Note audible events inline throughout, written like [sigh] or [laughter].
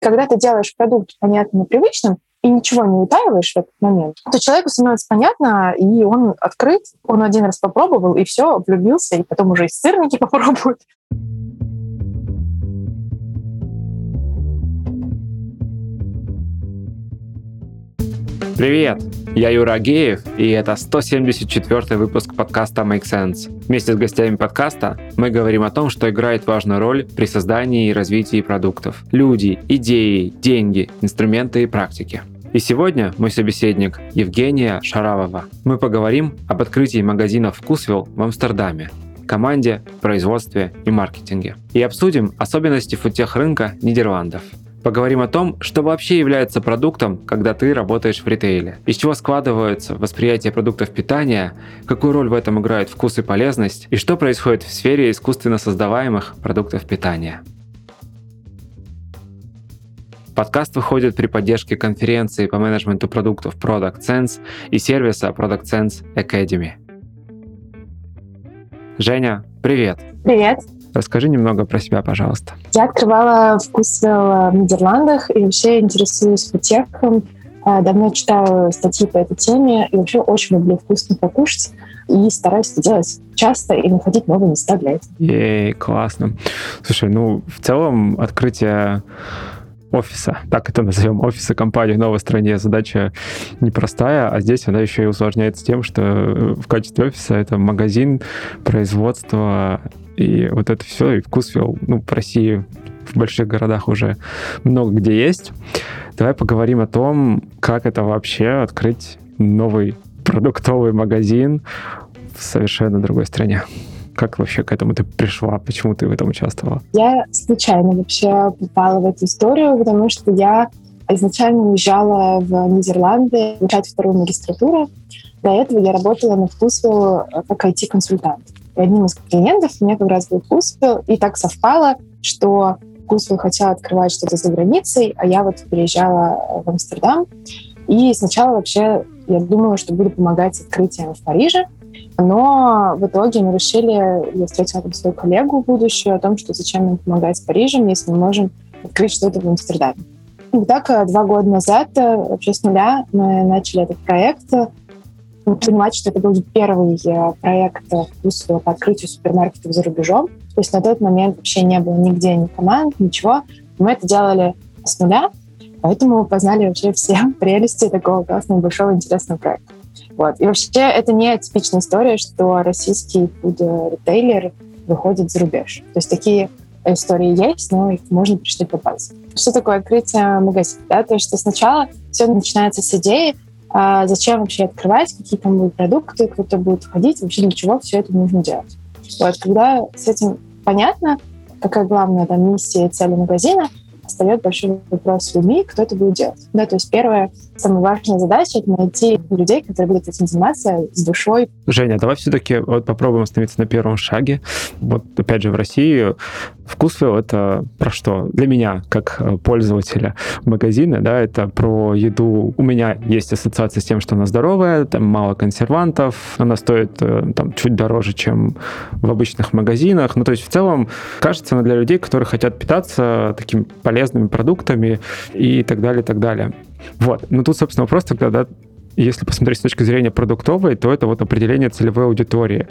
Когда ты делаешь продукт понятным и привычным, и ничего не утаиваешь в этот момент, то человеку становится понятно, и он открыт, он один раз попробовал, и все, влюбился, и потом уже и сырники [laughs] попробует. Привет! Я Юра Агеев, и это 174 выпуск подкаста Make Sense. Вместе с гостями подкаста мы говорим о том, что играет важную роль при создании и развитии продуктов. Люди, идеи, деньги, инструменты и практики. И сегодня мой собеседник Евгения Шаравова. Мы поговорим об открытии магазина «Вкусвилл» в Амстердаме, команде, производстве и маркетинге. И обсудим особенности фудтех рынка Нидерландов – Поговорим о том, что вообще является продуктом, когда ты работаешь в ритейле, из чего складывается восприятие продуктов питания, какую роль в этом играет вкус и полезность, и что происходит в сфере искусственно создаваемых продуктов питания. Подкаст выходит при поддержке конференции по менеджменту продуктов Product Sense и сервиса Product Sense Academy. Женя, привет! Привет! Расскажи немного про себя, пожалуйста. Я открывала вкусвилл в Нидерландах и вообще интересуюсь футехом. А, давно читаю статьи по этой теме и вообще очень люблю вкусно покушать и стараюсь это делать часто и находить новые места для этого. Ей, классно. Слушай, ну, в целом открытие офиса, так это назовем, офиса компании в новой стране, задача непростая, а здесь она еще и усложняется тем, что в качестве офиса это магазин, производство и вот это все, и вкусвилл, ну, в России в больших городах уже много где есть. Давай поговорим о том, как это вообще открыть новый продуктовый магазин в совершенно другой стране. Как вообще к этому ты пришла? Почему ты в этом участвовала? Я случайно вообще попала в эту историю, потому что я изначально уезжала в Нидерланды изучать вторую магистратуру. До этого я работала на вкусу как IT-консультант. И одним из клиентов у меня как раз был Вкусвилл, и так совпало, что Вкусвилл хотел открывать что-то за границей, а я вот переезжала в Амстердам. И сначала вообще я думала, что буду помогать с открытием в Париже, но в итоге мы решили, я встретила там свою коллегу будущую, о том, что зачем нам помогать с Парижем, если мы можем открыть что-то в Амстердаме. И так э, два года назад, э, вообще с нуля, мы начали этот проект понимать, что это был первый э, проект по открытию супермаркетов за рубежом. То есть на тот момент вообще не было нигде ни команд, ничего. Мы это делали с нуля, поэтому познали вообще все [laughs] прелести такого классного, большого, интересного проекта. Вот. И вообще это не типичная история, что российский фуд-ритейлер выходит за рубеж. То есть такие истории есть, но их можно прочитать по пальцам. Что такое открытие магазина? Да? То что сначала все начинается с идеи, а зачем вообще открывать, какие там будут продукты, кто-то будет входить, вообще для чего все это нужно делать. Вот, когда с этим понятно, какая главная там, миссия и цель магазина, встает большой вопрос с людьми, кто это будет делать. Да, то есть первая, самая важная задача — это найти людей, которые будут этим заниматься с душой. Женя, давай все-таки вот попробуем остановиться на первом шаге. Вот опять же в России вкусвилл — это про что? Для меня, как э, пользователя магазина, да, это про еду. У меня есть ассоциация с тем, что она здоровая, там мало консервантов, она стоит э, там чуть дороже, чем в обычных магазинах. Ну, то есть в целом кажется она для людей, которые хотят питаться таким полезным полезными продуктами и так далее, и так далее. Вот. Ну, тут, собственно, вопрос тогда, да, если посмотреть с точки зрения продуктовой, то это вот определение целевой аудитории.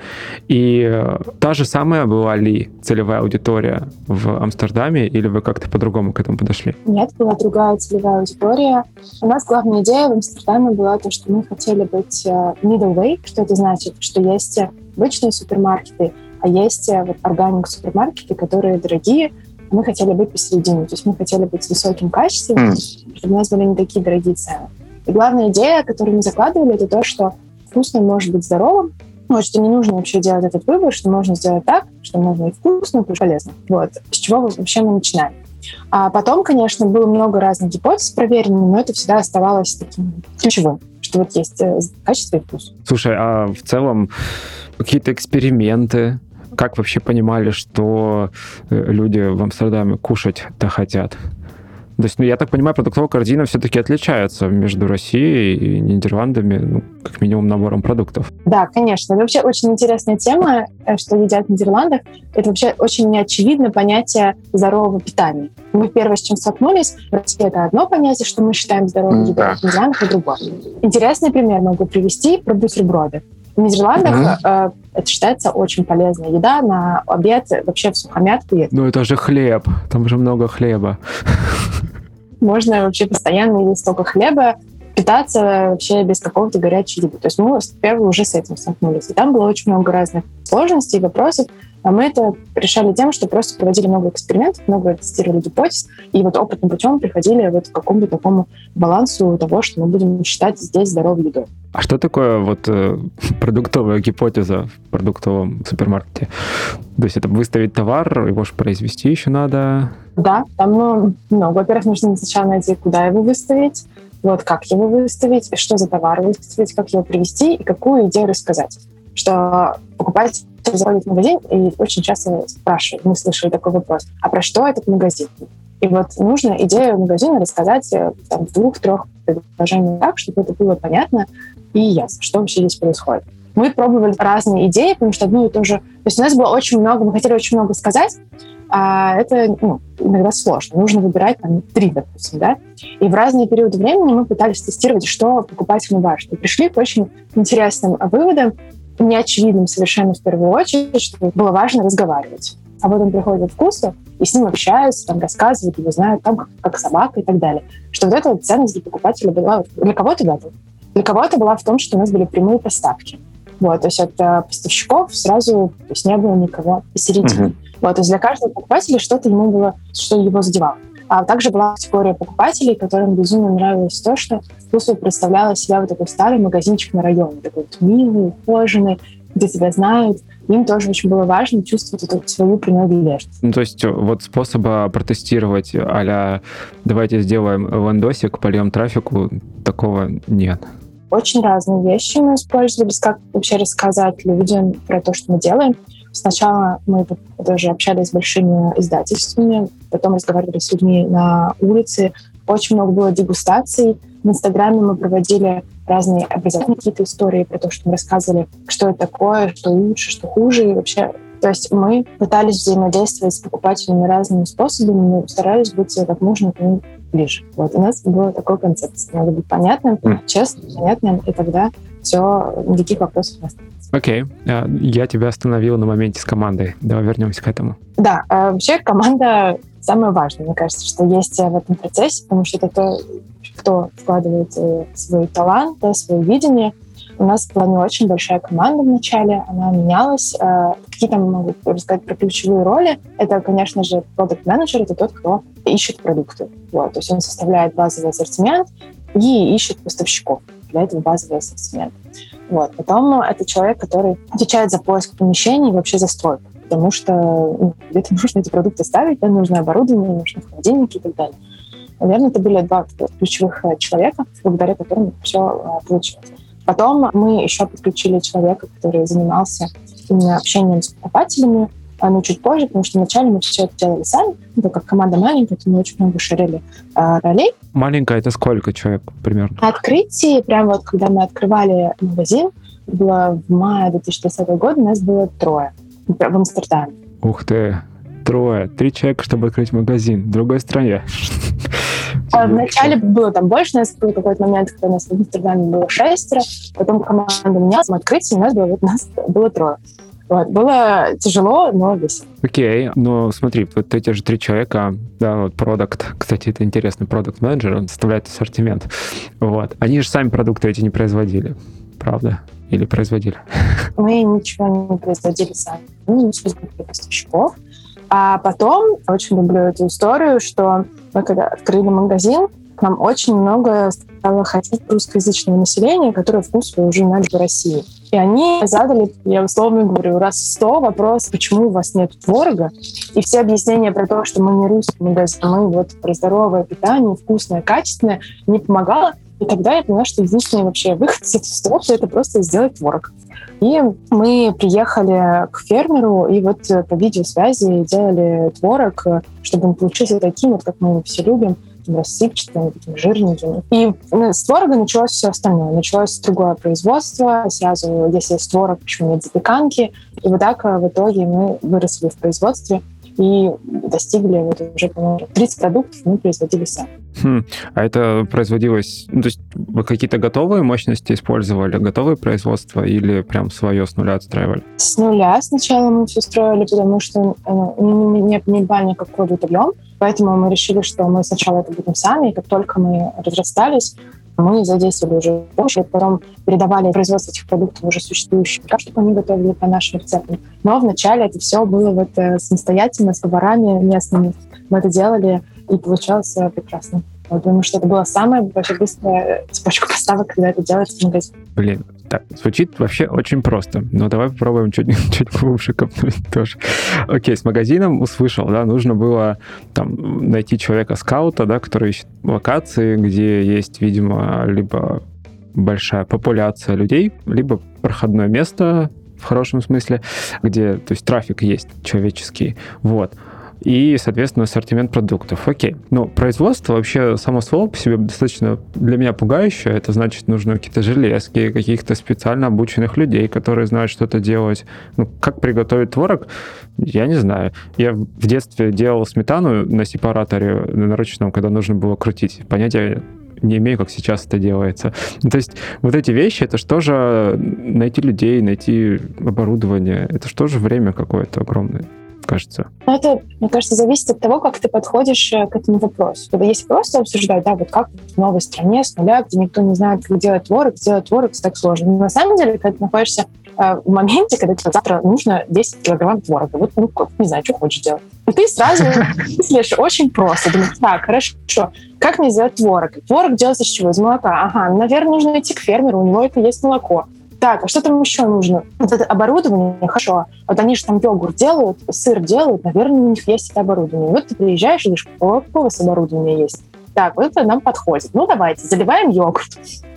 И э, та же самая была ли целевая аудитория в Амстердаме, или вы как-то по-другому к этому подошли? Нет, была другая целевая аудитория. У нас главная идея в Амстердаме была то, что мы хотели быть э, middle way. Что это значит? Что есть обычные супермаркеты, а есть э, вот органик супермаркеты, которые дорогие, мы хотели быть посередине. То есть мы хотели быть с высоким качеством, mm. чтобы у нас были не такие дорогие цены. И главная идея, которую мы закладывали, это то, что вкусно может быть здоровым, вот, что не нужно вообще делать этот выбор, что можно сделать так, что можно и вкусно, и полезно. Вот. С чего вообще мы начинаем. А потом, конечно, было много разных гипотез проверенных, но это всегда оставалось таким ключевым, что вот есть э, качество и вкус. Слушай, а в целом какие-то эксперименты, как вообще понимали, что э, люди в Амстердаме кушать-то хотят? То есть, ну, я так понимаю, продуктовая корзина все-таки отличается между Россией и Нидерландами, ну, как минимум, набором продуктов. Да, конечно. Это вообще очень интересная тема, э, что едят в Нидерландах. Это вообще очень неочевидно понятие здорового питания. Мы первое, с чем столкнулись, в России это одно понятие, что мы считаем здоровым едой, да. в Нидерландах это другое. Интересный пример могу привести про бутерброды. В Нидерландах mm-hmm. это считается очень полезная еда на обед, вообще в сухомятку. Ну это же хлеб, там же много хлеба. Можно вообще постоянно есть столько хлеба, питаться вообще без какого-то горячей еды. То есть мы первые уже с этим столкнулись. И там было очень много разных сложностей, вопросов. А мы это решали тем, что просто проводили много экспериментов, много тестировали гипотез, и вот опытным путем приходили вот к какому-то такому балансу того, что мы будем считать здесь здоровой едой. А что такое вот э, [laughs] продуктовая гипотеза в продуктовом супермаркете? То есть это выставить товар, его же произвести еще надо? Да, там ну, ну, во-первых, нужно сначала найти, куда его выставить, вот как его выставить, что за товар выставить, как его привести и какую идею рассказать. Что покупать заходит в магазин и очень часто спрашивают, мы слышали такой вопрос, а про что этот магазин? И вот нужно идею магазина рассказать э, там, в двух-трех предложениях так, чтобы это было понятно и ясно, что вообще здесь происходит. Мы пробовали разные идеи, потому что одну и ту же... То есть у нас было очень много, мы хотели очень много сказать, а это ну, иногда сложно. Нужно выбирать там три, допустим, да. И в разные периоды времени мы пытались тестировать, что покупателям важно. И пришли к очень интересным выводам, неочевидным совершенно в первую очередь, что было важно разговаривать. А приходит в вкусы, и с ним общаются, там, рассказывают, его знают, там, как, как собака и так далее. Что вот эта вот ценность для покупателя была... Для кого-то, да, для кого-то была в том, что у нас были прямые поставки. Вот, то есть от э, поставщиков сразу то есть не было никого посередине. Uh-huh. Вот, то есть для каждого покупателя что-то ему было, что его задевало. А также была категория покупателей, которым безумно нравилось то, что вкусу представляла себя вот такой старый магазинчик на районе, такой вот милый, ухоженный, где тебя знают. Им тоже очень было важно чувствовать эту свою принадлежность. Ну, то есть э, вот способа протестировать а давайте сделаем ландосик, польем трафику, такого нет. Очень разные вещи мы использовали, как вообще рассказать людям про то, что мы делаем. Сначала мы тоже общались с большими издательствами, потом разговаривали с людьми на улице. Очень много было дегустаций. В Инстаграме мы проводили разные образовательные какие-то истории про то, что мы рассказывали, что это такое, что лучше, что хуже. И вообще то есть мы пытались взаимодействовать с покупателями разными способами, но старались быть как можно к ним ближе. Вот у нас была такой концепция. Надо быть понятным, честным, понятным, и тогда все, никаких вопросов не останется. Окей. Okay. А, я тебя остановил на моменте с командой. Давай вернемся к этому. Да, а, вообще команда самое важное, мне кажется, что есть в этом процессе, потому что это то, кто вкладывает э, свой талант, свое видение. У нас была не очень большая команда в начале, она менялась. А, какие там могу рассказать про ключевые роли? Это, конечно же, продукт менеджер это тот, кто ищет продукты. Вот, то есть он составляет базовый ассортимент и ищет поставщиков для этого базовый ассортимент. Вот. Потом это человек, который отвечает за поиск помещений и вообще за стройку, потому что ну, где-то нужно эти продукты ставить, да, нужно оборудование, нужно холодильники и так далее. Наверное, это были два ключевых э, человека, благодаря которым все э, получилось. Потом мы еще подключили человека, который занимался именно общением с покупателями, но чуть позже, потому что вначале мы все это делали сами, ну, как команда маленькая, то мы очень много шарили э, ролей. Маленькая это сколько человек примерно? На открытии, прямо вот когда мы открывали магазин, было в мае 2020 года, у нас было трое в Амстердаме. Ух ты, трое, три человека, чтобы открыть магазин в другой стране. [laughs] А вначале было там больше, у нас был какой-то момент, когда у нас в Амстердаме было шестеро, потом команда менялась, мы открытие, у нас было, вот, у нас было трое. Вот. Было тяжело, но весело. Окей, okay. но смотри, вот эти же три человека, да, вот продукт, кстати, это интересный продукт менеджер, он составляет ассортимент. Вот. Они же сами продукты эти не производили, правда? Или производили? [laughs] Мы ничего не производили сами. Мы не поставщиков. А потом, очень люблю эту историю, что мы когда открыли магазин, нам очень много стало ходить русскоязычного населения, которое вкус уже знали в России. И они задали, я условно говорю, раз сто вопрос, почему у вас нет творога. И все объяснения про то, что мы не русский магазин, мы вот про здоровое питание, вкусное, качественное, не помогало. И тогда я поняла, что единственный вообще выход из этой ситуации — это просто сделать творог. И мы приехали к фермеру, и вот по видеосвязи делали творог, чтобы он получился таким, вот как мы его все любим, таким рассыпчатым, таким жирненьким. И ну, с творога началось все остальное. Началось другое производство. Сразу, если есть творог, почему нет запеканки? И вот так в итоге мы выросли в производстве и достигли вот уже, по-моему, 30 продуктов мы производили сами. Хм. А это производилось, ну, то есть вы какие-то готовые мощности использовали, готовые производства или прям свое с нуля отстраивали? С нуля сначала мы все строили, потому что ну, не, не брали никакой продукт объем, поэтому мы решили, что мы сначала это будем сами, и как только мы разрастались, мы задействовали уже и потом передавали производство этих продуктов уже существующим, так, чтобы они готовили по нашим рецептам. Но вначале это все было вот э, самостоятельно, с поварами местными. Мы это делали, и получалось э, прекрасно. Я думаю, что это была самая вообще быстрая цепочка поставок, когда это делается в магазине. Блин, так, звучит вообще очень просто. Но давай попробуем чуть, [laughs] чуть глубже копнуть тоже. Окей, с магазином услышал, да, нужно было там найти человека-скаута, да, который ищет локации, где есть, видимо, либо большая популяция людей, либо проходное место в хорошем смысле, где, то есть трафик есть человеческий. Вот и, соответственно, ассортимент продуктов. Окей. Ну, производство вообще само слово по себе достаточно для меня пугающее. Это значит, нужны какие-то железки, каких-то специально обученных людей, которые знают, что это делать. Ну, как приготовить творог, я не знаю. Я в детстве делал сметану на сепараторе на ручном, когда нужно было крутить. Понятия не имею, как сейчас это делается. Ну, то есть вот эти вещи, это что же найти людей, найти оборудование, это что же время какое-то огромное кажется? Ну, это, мне кажется, зависит от того, как ты подходишь э, к этому вопросу. Когда есть просто обсуждать, да, вот как в новой стране с нуля, где никто не знает, как делать творог, сделать творог, так сложно. Но на самом деле, когда ты находишься э, в моменте, когда тебе завтра нужно 10 килограмм творога, вот, ну, не знаю, что хочешь делать. И ты сразу [laughs] мыслишь очень просто. Думаешь, так, хорошо, как мне сделать творог? Творог делается с чего? Из молока. Ага, наверное, нужно идти к фермеру, у него это есть молоко. Так, а что там еще нужно? Вот это оборудование, хорошо. Вот они же там йогурт делают, сыр делают, наверное, у них есть это оборудование. Вот ты приезжаешь и говоришь, какое у вас оборудование есть? Так, вот это нам подходит. Ну, давайте, заливаем йогурт.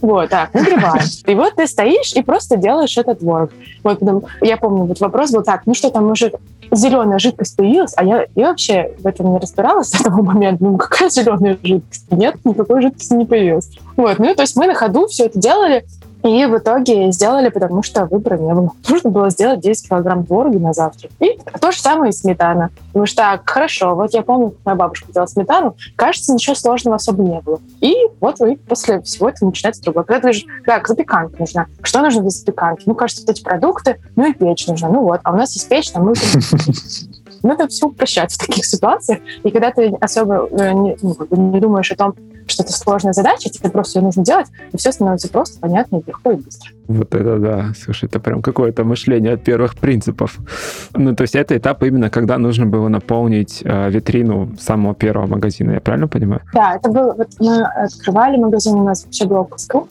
Вот, так, нагреваем. [laughs] И вот ты стоишь и просто делаешь этот творог. Вот, потом, я помню, вот вопрос был так, ну что там уже зеленая жидкость появилась, а я, я вообще в этом не разбиралась [laughs] с этого момента. Ну, какая зеленая жидкость? Нет, никакой жидкости не появилась. Вот, ну, то есть мы на ходу все это делали, и в итоге сделали, потому что выбора не было. [laughs] Нужно было сделать 10 килограмм творога на завтрак. И то же самое и сметана. Потому что так, хорошо, вот я помню, как моя бабушка делала сметану, кажется, ничего сложного особо не было. И вот вы после всего этого начинается другое. Когда ты говоришь, так, запеканка нужна. Что нужно для запеканки? Ну, кажется, вот эти продукты, ну и печь нужна. Ну вот, а у нас есть печь, там мы [laughs] надо все упрощать в таких ситуациях. И когда ты особо э, не, ну, не думаешь о том, что это сложная задача, тебе просто ее нужно делать, и все становится просто понятно легко и быстро. Вот это да. Слушай, это прям какое-то мышление от первых принципов. Ну, то есть это этап именно, когда нужно было наполнить э, витрину самого первого магазина, я правильно понимаю? Да, это было... Вот мы открывали магазин, у нас вообще был.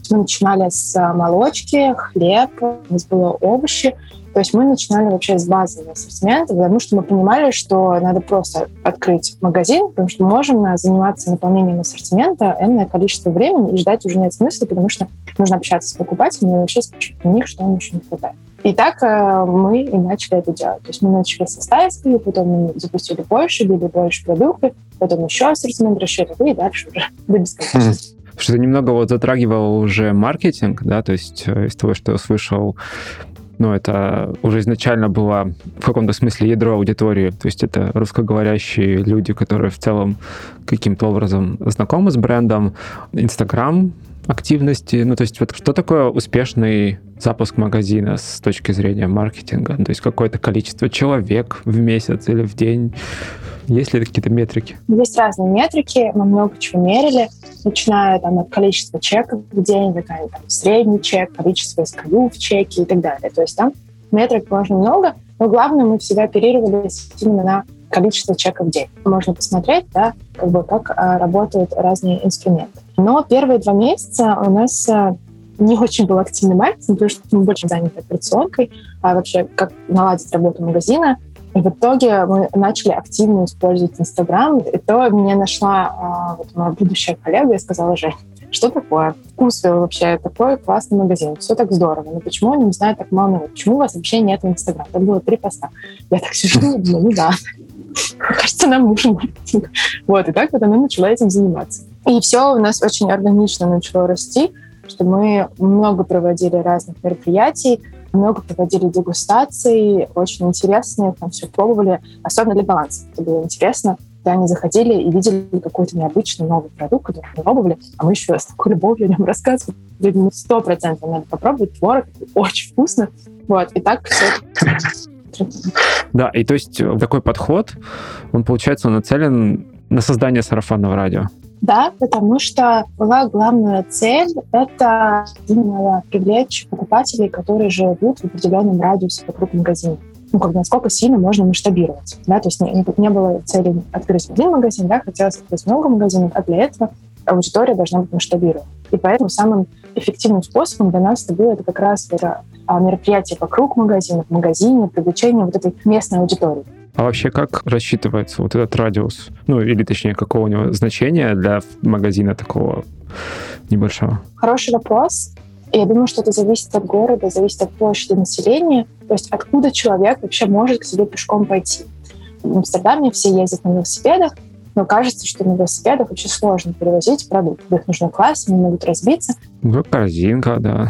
Мы начинали с молочки, хлеб, у нас было овощи, то есть мы начинали вообще с базового ассортимента, потому что мы понимали, что надо просто открыть магазин, потому что мы можем заниматься наполнением ассортимента энное количество времени и ждать уже нет смысла, потому что нужно общаться с покупателями и вообще спрашивать у них, что им еще не хватает. И так э, мы и начали это делать. То есть мы начали со стайской, потом мы запустили больше, били больше продукты, потом еще ассортимент расширили, и дальше уже [laughs] до бесконечности. Что ты немного вот затрагивал уже маркетинг, да, то есть э, из того, что я слышал, ну, это уже изначально было в каком-то смысле ядро аудитории, то есть это русскоговорящие люди, которые в целом каким-то образом знакомы с брендом, Инстаграм, активности, ну, то есть вот что такое успешный запуск магазина с точки зрения маркетинга? То есть какое-то количество человек в месяц или в день? Есть ли какие-то метрики? Есть разные метрики, мы много чего мерили, начиная там, от количества чеков в день, такая там, средний чек, количество SKU в чеке и так далее. То есть там метрик можно много, но главное, мы всегда оперировали именно на количество чеков в день. Можно посмотреть, да, как бы как а, работают разные инструменты. Но первые два месяца у нас а, не очень был активный маркетинг, потому что мы больше заняты операционкой, а вообще как наладить работу магазина, и в итоге мы начали активно использовать Инстаграм. И то меня нашла а, вот моя будущая коллега и сказала, Жень, что такое? Вкусвилл вообще такой классный магазин, все так здорово, но почему они не знают так мало? Почему у вас вообще нет Инстаграма? Там было три поста. Я так сижу думаю, ну да, кажется, нам нужен маркетинг. Вот, и так вот она начала этим заниматься. И все у нас очень органично начало расти, что мы много проводили разных мероприятий, много проводили дегустаций, очень интересные, там все пробовали, особенно для баланса. Это было интересно, когда они заходили и видели какой-то необычный новый продукт, который мы пробовали, а мы еще с такой любовью о нем рассказывали. Сто процентов надо попробовать, творог очень вкусно. Вот, и так все да, и то есть э, такой подход, он, получается, нацелен на создание сарафанного радио. Да, потому что была главная цель — это именно привлечь покупателей, которые живут в определенном радиусе вокруг магазина. Ну, как бы насколько сильно можно масштабировать. Да? То есть не, не было цели открыть один магазин, да, хотелось открыть много магазинов, а для этого аудитория должна быть масштабирована. И поэтому самым эффективным способом для нас это было это как раз это а, мероприятие вокруг магазина, в магазине, привлечение вот этой местной аудитории. А вообще как рассчитывается вот этот радиус? Ну, или точнее, какого у него значения для магазина такого небольшого? Хороший вопрос. Я думаю, что это зависит от города, зависит от площади населения. То есть откуда человек вообще может к себе пешком пойти. В Амстердаме все ездят на велосипедах, но кажется, что на велосипедах очень сложно перевозить продукт. Их нужно класть, они могут разбиться. Ну, корзинка, да.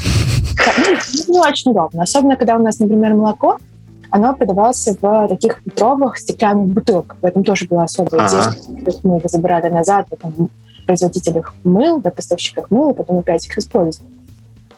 Ну, не очень удобно. Особенно, когда у нас, например, молоко, оно продавалось в таких литровых стеклянных бутылках. В этом тоже была особая идея. Есть мы их забирали назад, потом производителях мыл, да, поставщиках мыл, и потом опять их использовали.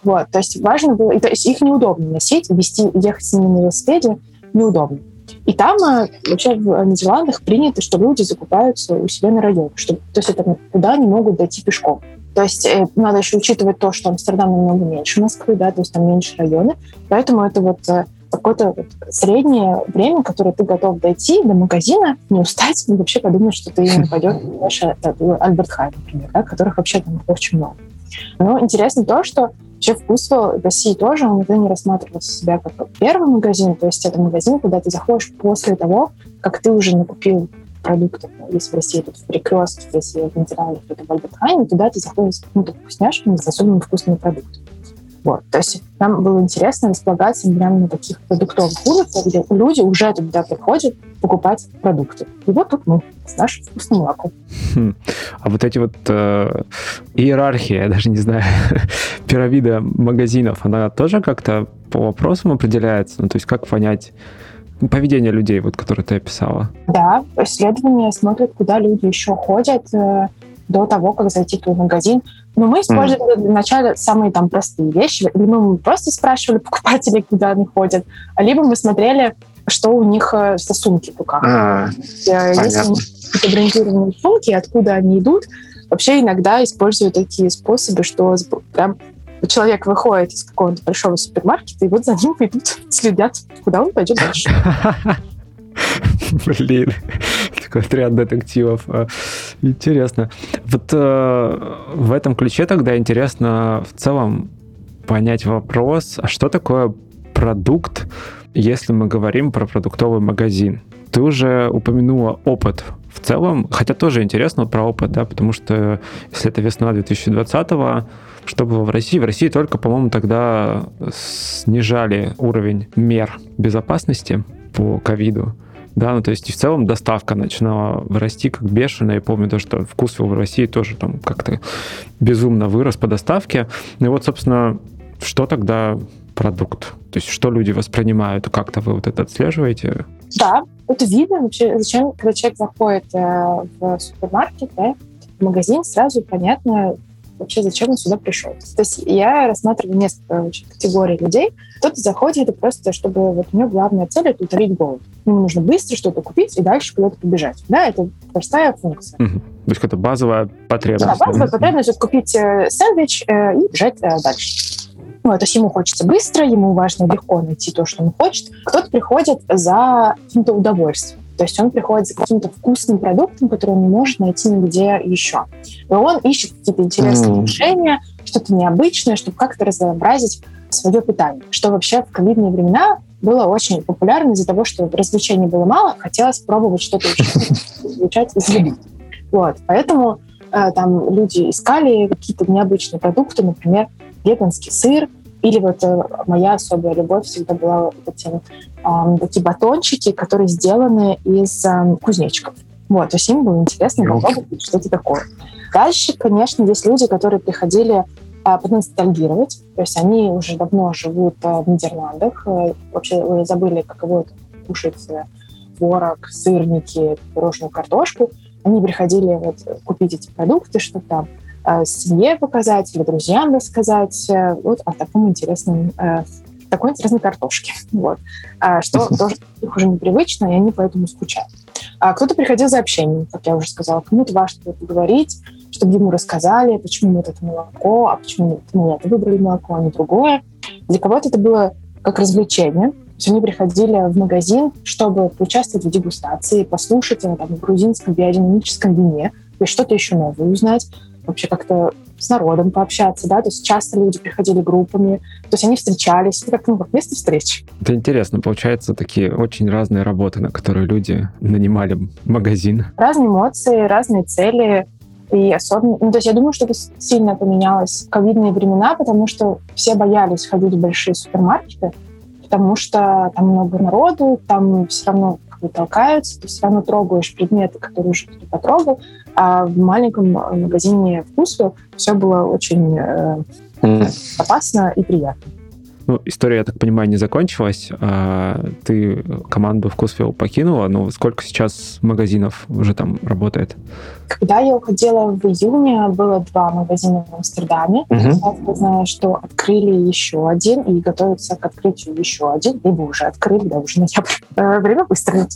Вот, то есть важно было, то есть их неудобно носить, вести, ехать с ними на велосипеде неудобно. И там э, вообще в Нидерландах принято, что люди закупаются у себя на районе, что, то есть это туда они могут дойти пешком. То есть э, надо еще учитывать то, что Амстердам намного меньше Москвы, да, то есть там меньше районы, поэтому это вот э, какое-то вот среднее время, которое ты готов дойти до магазина, не устать, и вообще подумать, что ты не пойдешь наш Альберт Хай, например, да, которых вообще там очень много. Но интересно то, что Вообще вкусвилл в России тоже, он никогда не рассматривал себя как первый магазин, то есть это магазин, куда ты заходишь после того, как ты уже накупил продуктов. Если в России тут в Перекрестке, если в Нидерландах, это в Альбертхайне, туда ты заходишь с какими-то вкусняшками, с особенно вкусными продуктами. Вот. То есть нам было интересно располагаться прямо на таких продуктовых улицах, где люди уже туда приходят покупать продукты. И вот тут мы с нашим вкусным молоком. Хм. А вот эти вот э, иерархии, я даже не знаю, [laughs] пирамида магазинов, она тоже как-то по вопросам определяется? Ну, то есть как понять поведение людей, вот, которые ты описала? Да, исследования смотрят, куда люди еще ходят, э, до того, как зайти в твой магазин. Но мы использовали mm. вначале самые там простые вещи. Либо мы просто спрашивали [laughs] покупателей, куда они ходят, либо мы смотрели, что у них э, за сумки в руках. А, Если у них какие-то брендированные сумки, откуда они идут, вообще иногда используют такие способы, что прям человек выходит из какого-то большого супермаркета, и вот за ним идут, [laughs] следят, куда он пойдет дальше. [laughs] Блин, такой отряд детективов. А, интересно. Вот э, в этом ключе тогда интересно в целом понять вопрос, а что такое продукт, если мы говорим про продуктовый магазин? Ты уже упомянула опыт в целом, хотя тоже интересно про опыт, да, потому что если это весна 2020-го, что было в России? В России только, по-моему, тогда снижали уровень мер безопасности по ковиду. Да, ну то есть в целом доставка начинала расти как бешеная. Я помню то, что вкус в России тоже там как-то безумно вырос по доставке. Ну и вот, собственно, что тогда продукт? То есть что люди воспринимают? Как-то вы вот это отслеживаете? Да, это видно вообще. Зачем, когда человек заходит э, в супермаркет, да, в магазин, сразу понятно, вообще зачем он сюда пришел. То есть я рассматриваю несколько очень категорий людей. Кто-то заходит это просто, чтобы вот у него главная цель — это утолить голод. Ему нужно быстро что-то купить и дальше куда-то побежать. Да, это простая функция. Угу. То есть это базовая потребность. Да, базовая да? потребность — это купить э, сэндвич э, и бежать э, дальше. Ну, то есть ему хочется быстро, ему важно легко найти то, что он хочет. Кто-то приходит за каким-то удовольствием. То есть он приходит за каким-то вкусным продуктом, который он не может найти нигде еще. И он ищет какие-то интересные mm. решения, что-то необычное, чтобы как-то разнообразить свое питание. Что вообще в ковидные времена было очень популярно из-за того, что развлечений было мало, хотелось пробовать что-то изучать из еды. Вот. Поэтому э, там люди искали какие-то необычные продукты, например, веганский сыр, или вот э, моя особая любовь всегда была вот эти э, такие батончики, которые сделаны из э, кузнечиков. Вот, то есть им было интересно попробовать что-то такое. Дальше, конечно, есть люди, которые приходили а, поностальгировать. То есть они уже давно живут а, в Нидерландах, а, вообще уже забыли, каково это кушать творог, сырники, пирожную картошку. Они приходили вот, купить эти продукты, чтобы там э, семье показать или друзьям рассказать э, вот о таком интересном э, такой интересной картошке. Вот. А, что [laughs] тоже их уже непривычно, и они поэтому скучают. А кто-то приходил за общением, как я уже сказала. Кому-то важно поговорить, чтобы ему рассказали, почему вот это молоко, а почему мы это выбрали молоко, а не другое. Для кого-то это было как развлечение. То есть они приходили в магазин, чтобы поучаствовать в дегустации, послушать о там, грузинском биодинамическом вине, то есть что-то еще новое узнать, вообще как-то с народом пообщаться, да, то есть часто люди приходили группами, то есть они встречались, это как, ну, как место встреч. Это интересно, получается, такие очень разные работы, на которые люди нанимали магазин. Разные эмоции, разные цели, и особенно, ну, то есть я думаю, что это сильно поменялось в ковидные времена, потому что все боялись ходить в большие супермаркеты, потому что там много народу, там все равно как бы толкаются, ты все равно трогаешь предметы, которые уже кто-то потрогал, а в маленьком магазине вкусу все было очень э, опасно и приятно. Ну, история, я так понимаю, не закончилась. А ты команду Вкусвилл покинула, но сколько сейчас магазинов уже там работает? Когда я уходила в июне, было два магазина в Амстердаме. Угу. Сейчас я знаю, что открыли еще один и готовятся к открытию еще один, либо уже открыли, да, уже ноябрь. Э, время быстро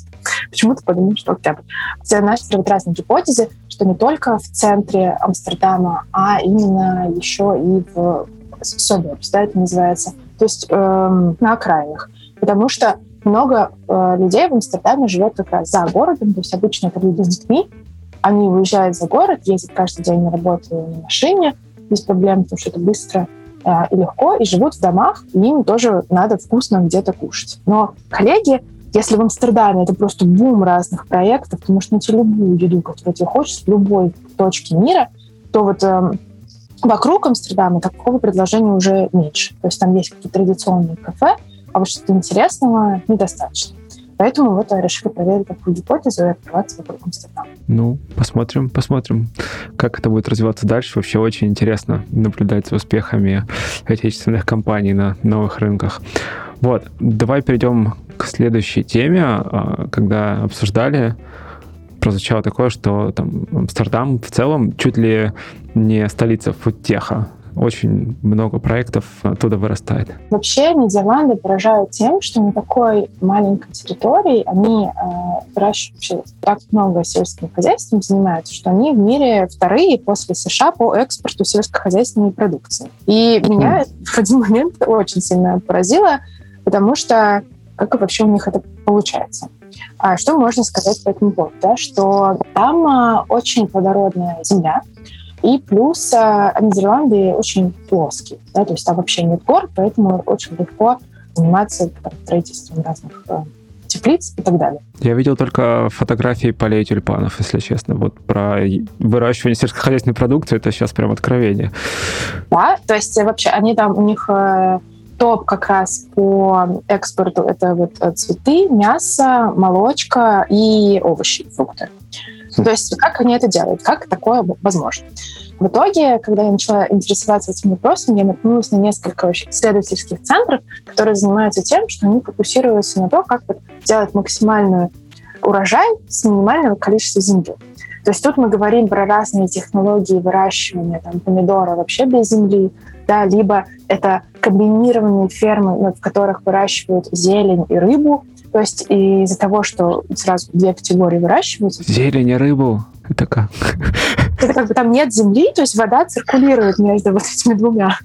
Почему-то подумали, что октябрь. Все наши разные гипотезы, что не только в центре Амстердама, а именно еще и в Соберс, да, это называется, то есть э, на окраинах. Потому что много э, людей в Амстердаме живет как раз за городом, то есть обычно это люди с детьми, они уезжают за город, ездят каждый день на работу на машине без проблем, потому что это быстро э, и легко, и живут в домах, и им тоже надо вкусно где-то кушать. Но коллеги, если в Амстердаме это просто бум разных проектов, ты можешь найти любую еду, которую тебе хочется, в любой точке мира, то вот э, Вокруг Амстердама такого предложения уже меньше. То есть там есть какие-то традиционные кафе, а вот что-то интересного недостаточно. Поэтому вот я решила проверить такую гипотезу и открываться вокруг Амстердама. Ну, посмотрим, посмотрим, как это будет развиваться дальше. Вообще очень интересно наблюдать за успехами отечественных компаний на новых рынках. Вот, давай перейдем к следующей теме, а, когда обсуждали прозвучало такое, что там Амстердам в целом чуть ли не столица фудтеха. Очень много проектов оттуда вырастает. Вообще Нидерланды поражают тем, что на такой маленькой территории они э, выращивают вообще так много сельским хозяйством занимаются, что они в мире вторые после США по экспорту сельскохозяйственной продукции. И меня mm. в один момент очень сильно поразило, потому что как вообще у них это получается. А что можно сказать по этому поводу? Да? Что там а, очень плодородная земля, и плюс а, Нидерланды очень плоские, да? то есть там вообще нет гор, поэтому очень легко заниматься там, строительством разных теплиц и так далее. Я видел только фотографии полей тюльпанов, если честно. Вот про выращивание сельскохозяйственной продукции это сейчас прям откровение. Да, то есть вообще они там, у них э, топ как раз по экспорту это вот э, цветы, мясо, молочка и овощи, фрукты. То есть как они это делают, как такое возможно. В итоге, когда я начала интересоваться этим вопросом, я наткнулась на несколько исследовательских центров, которые занимаются тем, что они фокусируются на то, как сделать максимальную урожай с минимального количества земли. То есть тут мы говорим про разные технологии выращивания там, помидора вообще без земли, да, либо это комбинированные фермы, ну, в которых выращивают зелень и рыбу, то есть из-за того, что сразу две категории выращиваются. Зелень и рыбу? Это как? Это как бы там нет земли, то есть вода циркулирует между вот этими двумя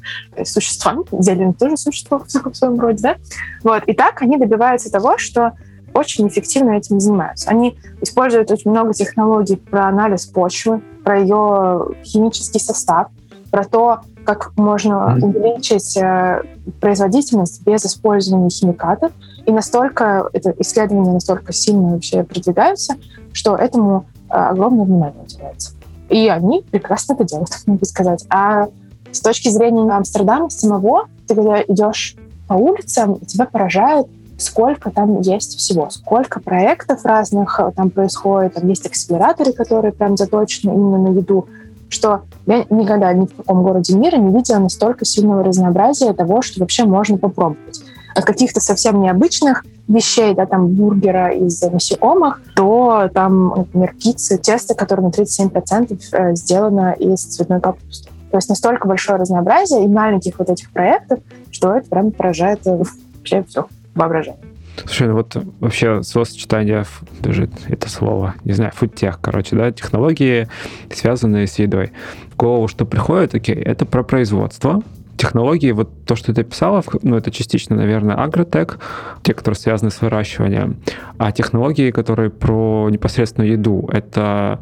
существами. Зелень тоже существо в своем роде, да? Вот. И так они добиваются того, что очень эффективно этим занимаются. Они используют очень много технологий про анализ почвы, про ее химический состав, про то, как можно увеличить э, производительность без использования химикатов. И настолько это исследования настолько сильно вообще продвигаются, что этому э, огромное внимание уделяется. И они прекрасно это делают, [laughs] могу сказать. А с точки зрения Амстердама самого, ты когда идешь по улицам, тебя поражает сколько там есть всего, сколько проектов разных э, там происходит, там есть акселераторы, которые прям заточены именно на еду, что я никогда ни в каком городе мира не видела настолько сильного разнообразия того, что вообще можно попробовать. От каких-то совсем необычных вещей, да, там бургера из насекомых, то там, например, пицца, тесто, которое на 37% э, сделано из цветной капусты. То есть настолько большое разнообразие и маленьких вот этих проектов, что это прям поражает э, [laughs] вообще все воображение. Слушай, ну вот вообще словосочетание, даже это слово, не знаю, фудтех, короче, да, технологии, связанные с едой. В голову что приходит, окей, это про производство, технологии, вот то, что ты писала, ну, это частично, наверное, агротек, те, которые связаны с выращиванием, а технологии, которые про непосредственно еду, это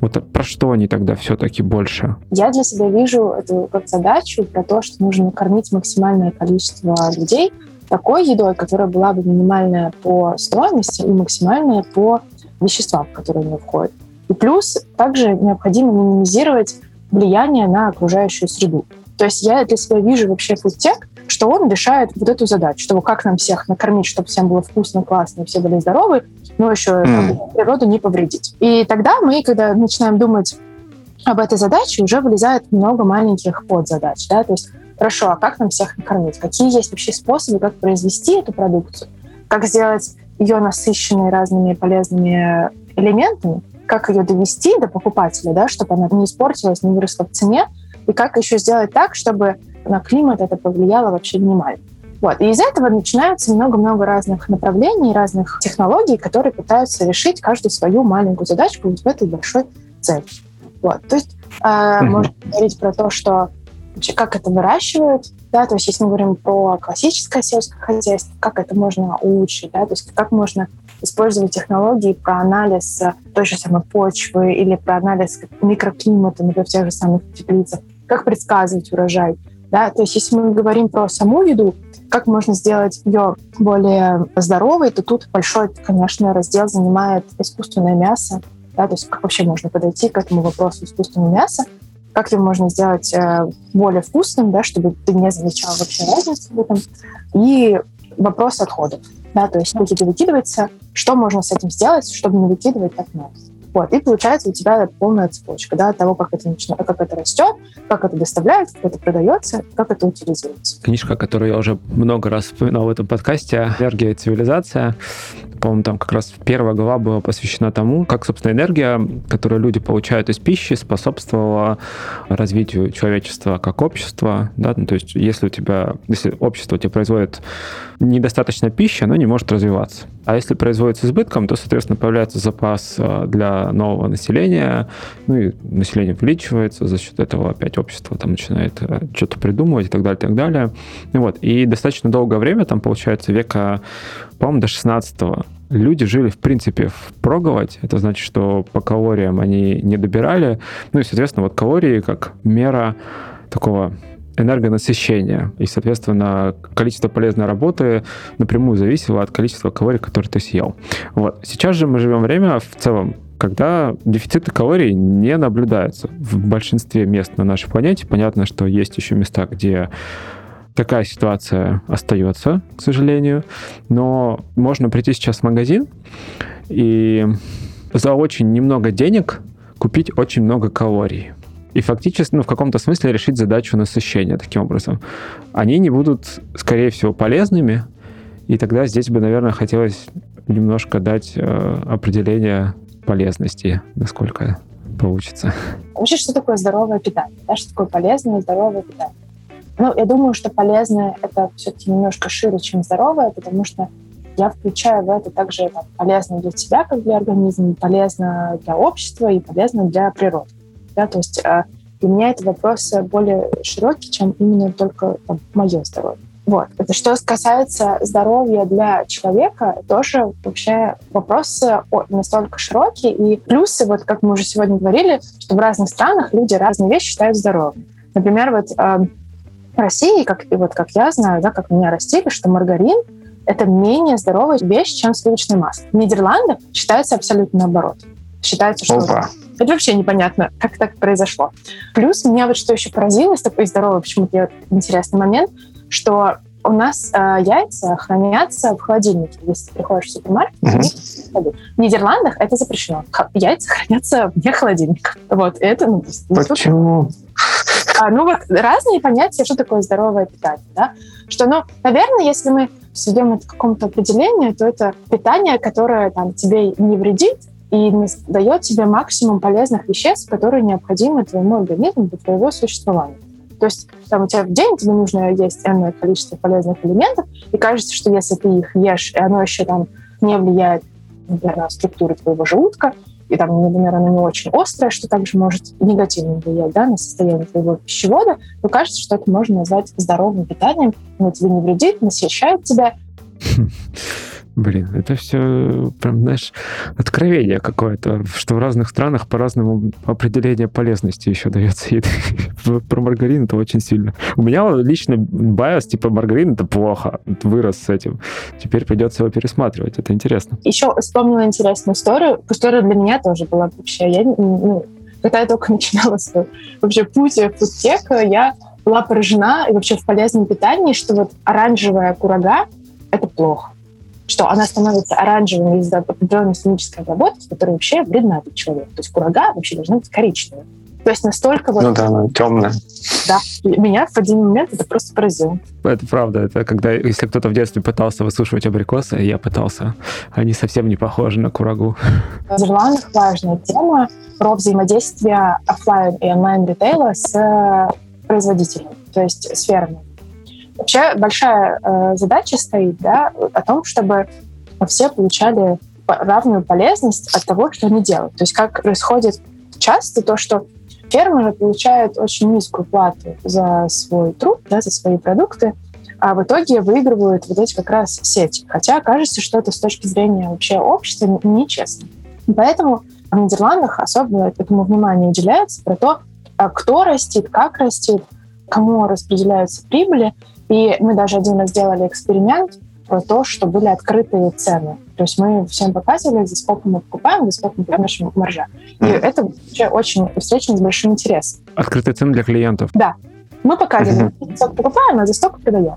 вот про что они тогда все-таки больше? Я для себя вижу эту как задачу про то, что нужно накормить максимальное количество людей такой едой, которая была бы минимальная по стоимости и максимальная по веществам, которые в нее входят. И плюс также необходимо минимизировать влияние на окружающую среду. То есть я для себя вижу вообще фудтек, что он решает вот эту задачу, чтобы как нам всех накормить, чтобы всем было вкусно, классно, все были здоровы, но еще mm. природу не повредить. И тогда мы, когда начинаем думать об этой задаче, уже вылезает много маленьких подзадач. Да? То есть, хорошо, а как нам всех накормить? Какие есть вообще способы, как произвести эту продукцию? Как сделать ее насыщенной разными полезными элементами? Как ее довести до покупателя, да, чтобы она не испортилась, не выросла в цене? И как еще сделать так, чтобы на климат это повлияло вообще минимально? Вот. И из этого начинается много-много разных направлений, разных технологий, которые пытаются решить каждую свою маленькую задачку вот в этой большой цели. Вот. То есть э, mm-hmm. можно говорить про то, что вообще как это выращивают, да, то есть если мы говорим про классическое сельское хозяйство, как это можно улучшить, да, то есть как можно использовать технологии про анализ той же самой почвы или про анализ микроклимата, например, тех же самых теплицах, как предсказывать урожай, да, то есть если мы говорим про саму еду, как можно сделать ее более здоровой, то тут большой, конечно, раздел занимает искусственное мясо. Да, то есть как вообще можно подойти к этому вопросу искусственного мяса, как его можно сделать э, более вкусным, да, чтобы ты не замечал вообще разницы в этом. И вопрос отходов. Да, то есть еда выкидывается, что можно с этим сделать, чтобы не выкидывать так много. Вот, и получается у тебя полная цепочка да, того, как это, начинает, как это растет, как это доставляется, как это продается, как это утилизируется. Книжка, которую я уже много раз вспоминал в этом подкасте «Энергия и цивилизация», по-моему, там как раз первая глава была посвящена тому, как, собственно, энергия, которую люди получают из пищи, способствовала развитию человечества как общества. Да? Ну, то есть если у тебя, если общество тебе производит недостаточно пищи, оно не может развиваться. А если производится избытком, то, соответственно, появляется запас э, для нового населения, ну и население увеличивается, за счет этого опять общество там начинает э, что-то придумывать и так далее, и так далее. И вот. И достаточно долгое время, там, получается, века, по-моему, до 16 люди жили, в принципе, в проголодь. Это значит, что по калориям они не добирали. Ну и, соответственно, вот калории как мера такого энергонасыщения. И, соответственно, количество полезной работы напрямую зависело от количества калорий, которые ты съел. Вот. Сейчас же мы живем время в целом когда дефициты калорий не наблюдается в большинстве мест на нашей планете. Понятно, что есть еще места, где такая ситуация остается, к сожалению. Но можно прийти сейчас в магазин и за очень немного денег купить очень много калорий и фактически, ну, в каком-то смысле решить задачу насыщения таким образом. Они не будут, скорее всего, полезными, и тогда здесь бы, наверное, хотелось немножко дать э, определение полезности, насколько получится. Вообще, что такое здоровое питание? Да, что такое полезное здоровое питание? Ну, я думаю, что полезное — это все-таки немножко шире, чем здоровое, потому что я включаю в это также там, полезно для себя, как для организма, полезно для общества и полезно для природы. Да? То есть э, для меня это вопрос более широкий, чем именно только там, мое здоровье. Вот. Это что касается здоровья для человека, тоже вообще вопрос настолько широкий. И плюсы, вот как мы уже сегодня говорили, что в разных странах люди разные вещи считают здоровыми. Например, вот э, в России, как, и вот как я знаю, да, как меня растили, что маргарин — это менее здоровая вещь, чем сливочное масло. В Нидерландах считается абсолютно наоборот. Считается, что Опа. это вообще непонятно, как так произошло. Плюс меня вот что еще поразило, такой здоровый почему-то интересный момент, что у нас э, яйца хранятся в холодильнике. Если ты приходишь в супермаркет, uh-huh. в Нидерландах это запрещено. Яйца хранятся вне холодильника. Вот, это... Ну, Почему? А, ну вот разные понятия, что такое здоровое питание. Да? Что, ну, наверное, если мы сведем это к какому-то определению, то это питание, которое там, тебе не вредит, и дает тебе максимум полезных веществ, которые необходимы твоему организму для твоего существования. То есть там у тебя в день тебе нужно есть энное количество полезных элементов, и кажется, что если ты их ешь, и оно еще там не влияет, например, на структуру твоего желудка, и там, например, оно не очень острое, что также может негативно влиять да, на состояние твоего пищевода, то кажется, что это можно назвать здоровым питанием, оно тебе не вредит, насыщает тебя. [laughs] Блин, это все прям, знаешь, откровение какое-то, что в разных странах по-разному определение полезности еще дается еды. Про маргарин это очень сильно. У меня лично байос, типа, маргарин это плохо. Вырос с этим. Теперь придется его пересматривать. Это интересно. Еще вспомнила интересную историю. История для меня тоже была вообще. Я, ну, когда я только [laughs] начинала свой вообще путь в фудтек, я была поражена и вообще в полезном питании, что вот оранжевая курага — это плохо что она становится оранжевой из-за определенной химической обработки, которая вообще вредна для человека. То есть курага вообще должна быть коричневая. То есть настолько вот... Ну да, она темная. Да. Меня в один момент это просто поразило. Это правда. Это когда, если кто-то в детстве пытался высушивать абрикосы, я пытался, они совсем не похожи на курагу. В Нидерландах важная тема про взаимодействие офлайн и онлайн ритейла с э, производителем, то есть с фермой. Вообще большая э, задача стоит да, о том, чтобы все получали равную полезность от того, что они делают. То есть как происходит часто то, что фермеры получают очень низкую плату за свой труд, да, за свои продукты, а в итоге выигрывают вот эти как раз сети. Хотя кажется, что это с точки зрения вообще общества нечестно. Поэтому в Нидерландах особенно этому внимание уделяется про то, а кто растит, как растит, кому распределяются прибыли, и мы даже один раз сделали эксперимент про то, что были открытые цены. То есть мы всем показывали, за сколько мы покупаем, за сколько мы наша маржа. И mm. это вообще очень встречено с большим интересом. Открытые цены для клиентов? Да. Мы показывали, за сколько покупаем, а за столько продаем.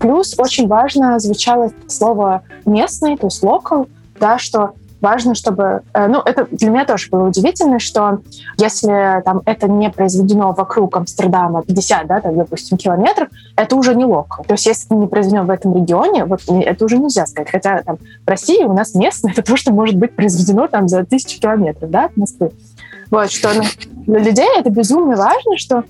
Плюс очень важно звучало слово местный, то есть local, да, что важно, чтобы... Э, ну, это для меня тоже было удивительно, что если там это не произведено вокруг Амстердама 50, да, там, допустим, километров, это уже не локал. То есть если это не произведено в этом регионе, вот это уже нельзя сказать. Хотя там в России у нас местное, [laughs] это то, что может быть произведено там за тысячу километров, да, от Москвы. Вот, что для людей это безумно важно, что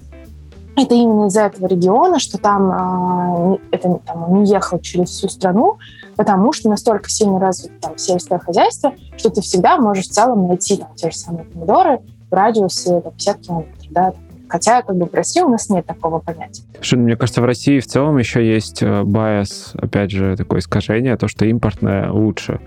это именно из этого региона, что там э, это там, не ехал через всю страну, потому что настолько сильно развито там сельское хозяйство, что ты всегда можешь в целом найти там те же самые помидоры в радиусе там, 50 километров, да, Хотя, как бы, в России у нас нет такого понятия. Что, мне кажется, в России в целом еще есть байс, опять же, такое искажение, то, что импортное лучше.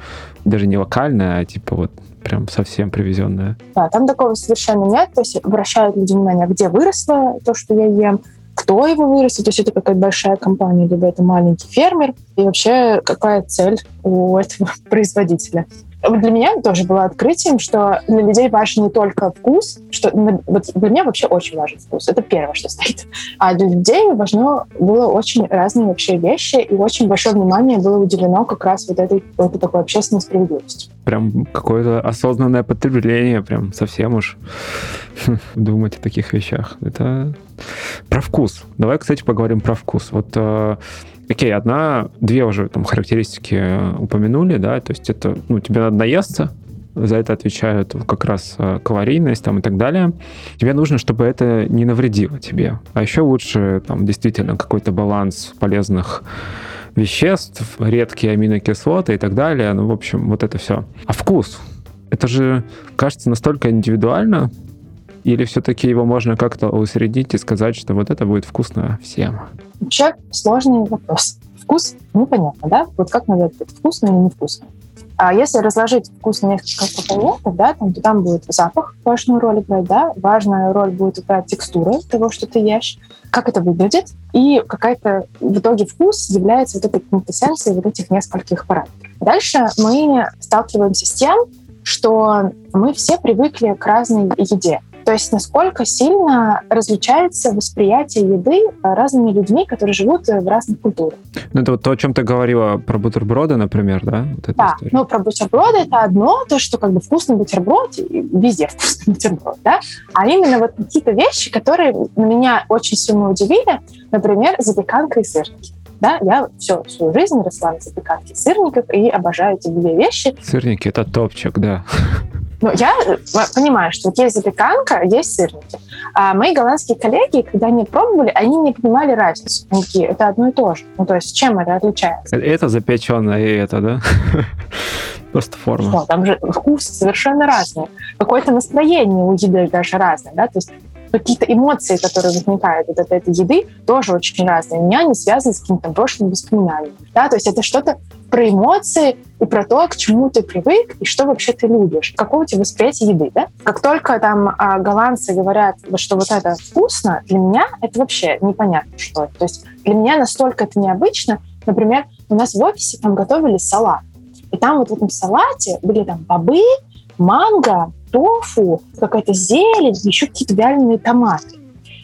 Даже не локальное, а типа вот прям совсем привезенная. Да, там такого совершенно нет. То есть обращают люди внимание, где выросло то, что я ем, кто его вырастет, то есть это какая-то большая компания, либо это маленький фермер, и вообще какая цель у этого [laughs] производителя для меня тоже было открытием, что для людей важен не только вкус, что вот для меня вообще очень важен вкус. Это первое, что стоит. А для людей важно было очень разные вообще вещи, и очень большое внимание было уделено как раз вот этой, вот такой общественной справедливости. Прям какое-то осознанное потребление, прям совсем уж [laughs] думать о таких вещах. Это про вкус. Давай, кстати, поговорим про вкус. Вот э, Окей, одна, две уже там характеристики э, упомянули, да, то есть это, ну, тебе надо наесться, за это отвечают как раз э, калорийность там и так далее. Тебе нужно, чтобы это не навредило тебе. А еще лучше там действительно какой-то баланс полезных веществ, редкие аминокислоты и так далее. Ну, в общем, вот это все. А вкус? Это же кажется настолько индивидуально, или все-таки его можно как-то усреднить и сказать, что вот это будет вкусно всем? Вообще сложный вопрос. Вкус непонятно, да? Вот как назвать это вкусно или невкусно? А если разложить вкус на несколько компонентов, да, там, то там будет запах важную роль играть, да, важная роль будет играть текстура того, что ты ешь, как это выглядит, и какая-то в итоге вкус является вот этой квинтэссенцией вот этих нескольких параметров. Дальше мы сталкиваемся с тем, что мы все привыкли к разной еде. То есть насколько сильно различается восприятие еды разными людьми, которые живут в разных культурах. Ну, это вот то, о чем ты говорила про бутерброды, например, да? Вот да, история. ну, про бутерброды это одно, то, что как бы вкусный бутерброд, везде вкусный бутерброд, да? А именно вот какие-то вещи, которые меня очень сильно удивили, например, запеканка и сырники. Да, я все, всю жизнь росла на запеканке сырников и обожаю эти две вещи. Сырники — это топчик, да. Ну, я э, понимаю, что вот есть запеканка, есть сырники. А мои голландские коллеги, когда они пробовали, они не понимали разницу. Они такие, это одно и то же. Ну, то есть, чем это отличается? Это запеченное и это, да? [laughs] Просто форма. Что, там же вкусы совершенно разные. Какое-то настроение у еды даже разное, да? То есть какие-то эмоции, которые возникают от этой еды, тоже очень разные. У меня они связаны с каким-то прошлым воспоминанием. Да? То есть это что-то про эмоции и про то, к чему ты привык и что вообще ты любишь. Какое у тебя восприятие еды, да? Как только там а, голландцы говорят, что вот это вкусно, для меня это вообще непонятно, что это. То есть для меня настолько это необычно. Например, у нас в офисе там готовили салат. И там вот в этом салате были там бобы, манго, тофу, какая-то зелень, еще какие-то вяленые томаты.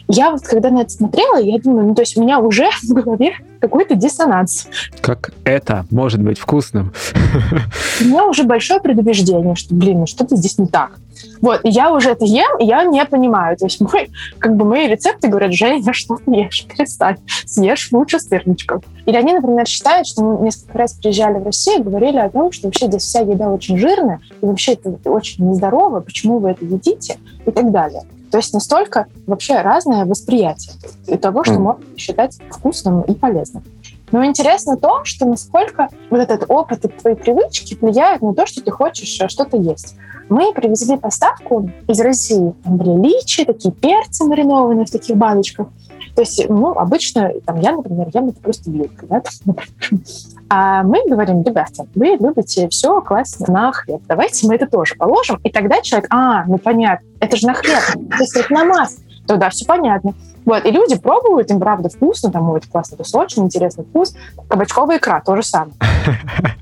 Я вот когда на это смотрела, я думаю, ну то есть у меня уже [laughs] в голове какой-то диссонанс. Как это может быть вкусным? У меня уже большое предубеждение, что, блин, ну что-то здесь не так. Вот, и я уже это ем, и я не понимаю. То есть мой, как бы мои рецепты говорят, Женя, что ты ешь? Перестань. Съешь лучше сырничков. Или они, например, считают, что мы несколько раз приезжали в Россию и говорили о том, что вообще здесь вся еда очень жирная, и вообще это очень нездорово, почему вы это едите, и так далее. То есть настолько вообще разное восприятие и того, что можно считать вкусным и полезным. Но интересно то, что насколько вот этот опыт и твои привычки влияют на то, что ты хочешь э, что-то есть. Мы привезли поставку из России. Там были личи, такие перцы маринованные в таких баночках. То есть, ну, обычно, там, я, например, ем это просто вилкой, да, А мы говорим, ребята, вы любите все класть на хлеб. Давайте мы это тоже положим. И тогда человек, а, ну понятно, это же на хлеб, то есть это на масло. Тогда все понятно. Вот, и люди пробуют, им правда вкусно, там, ой, это классно, это очень интересный вкус. Кабачковая икра, то же самое. [laughs]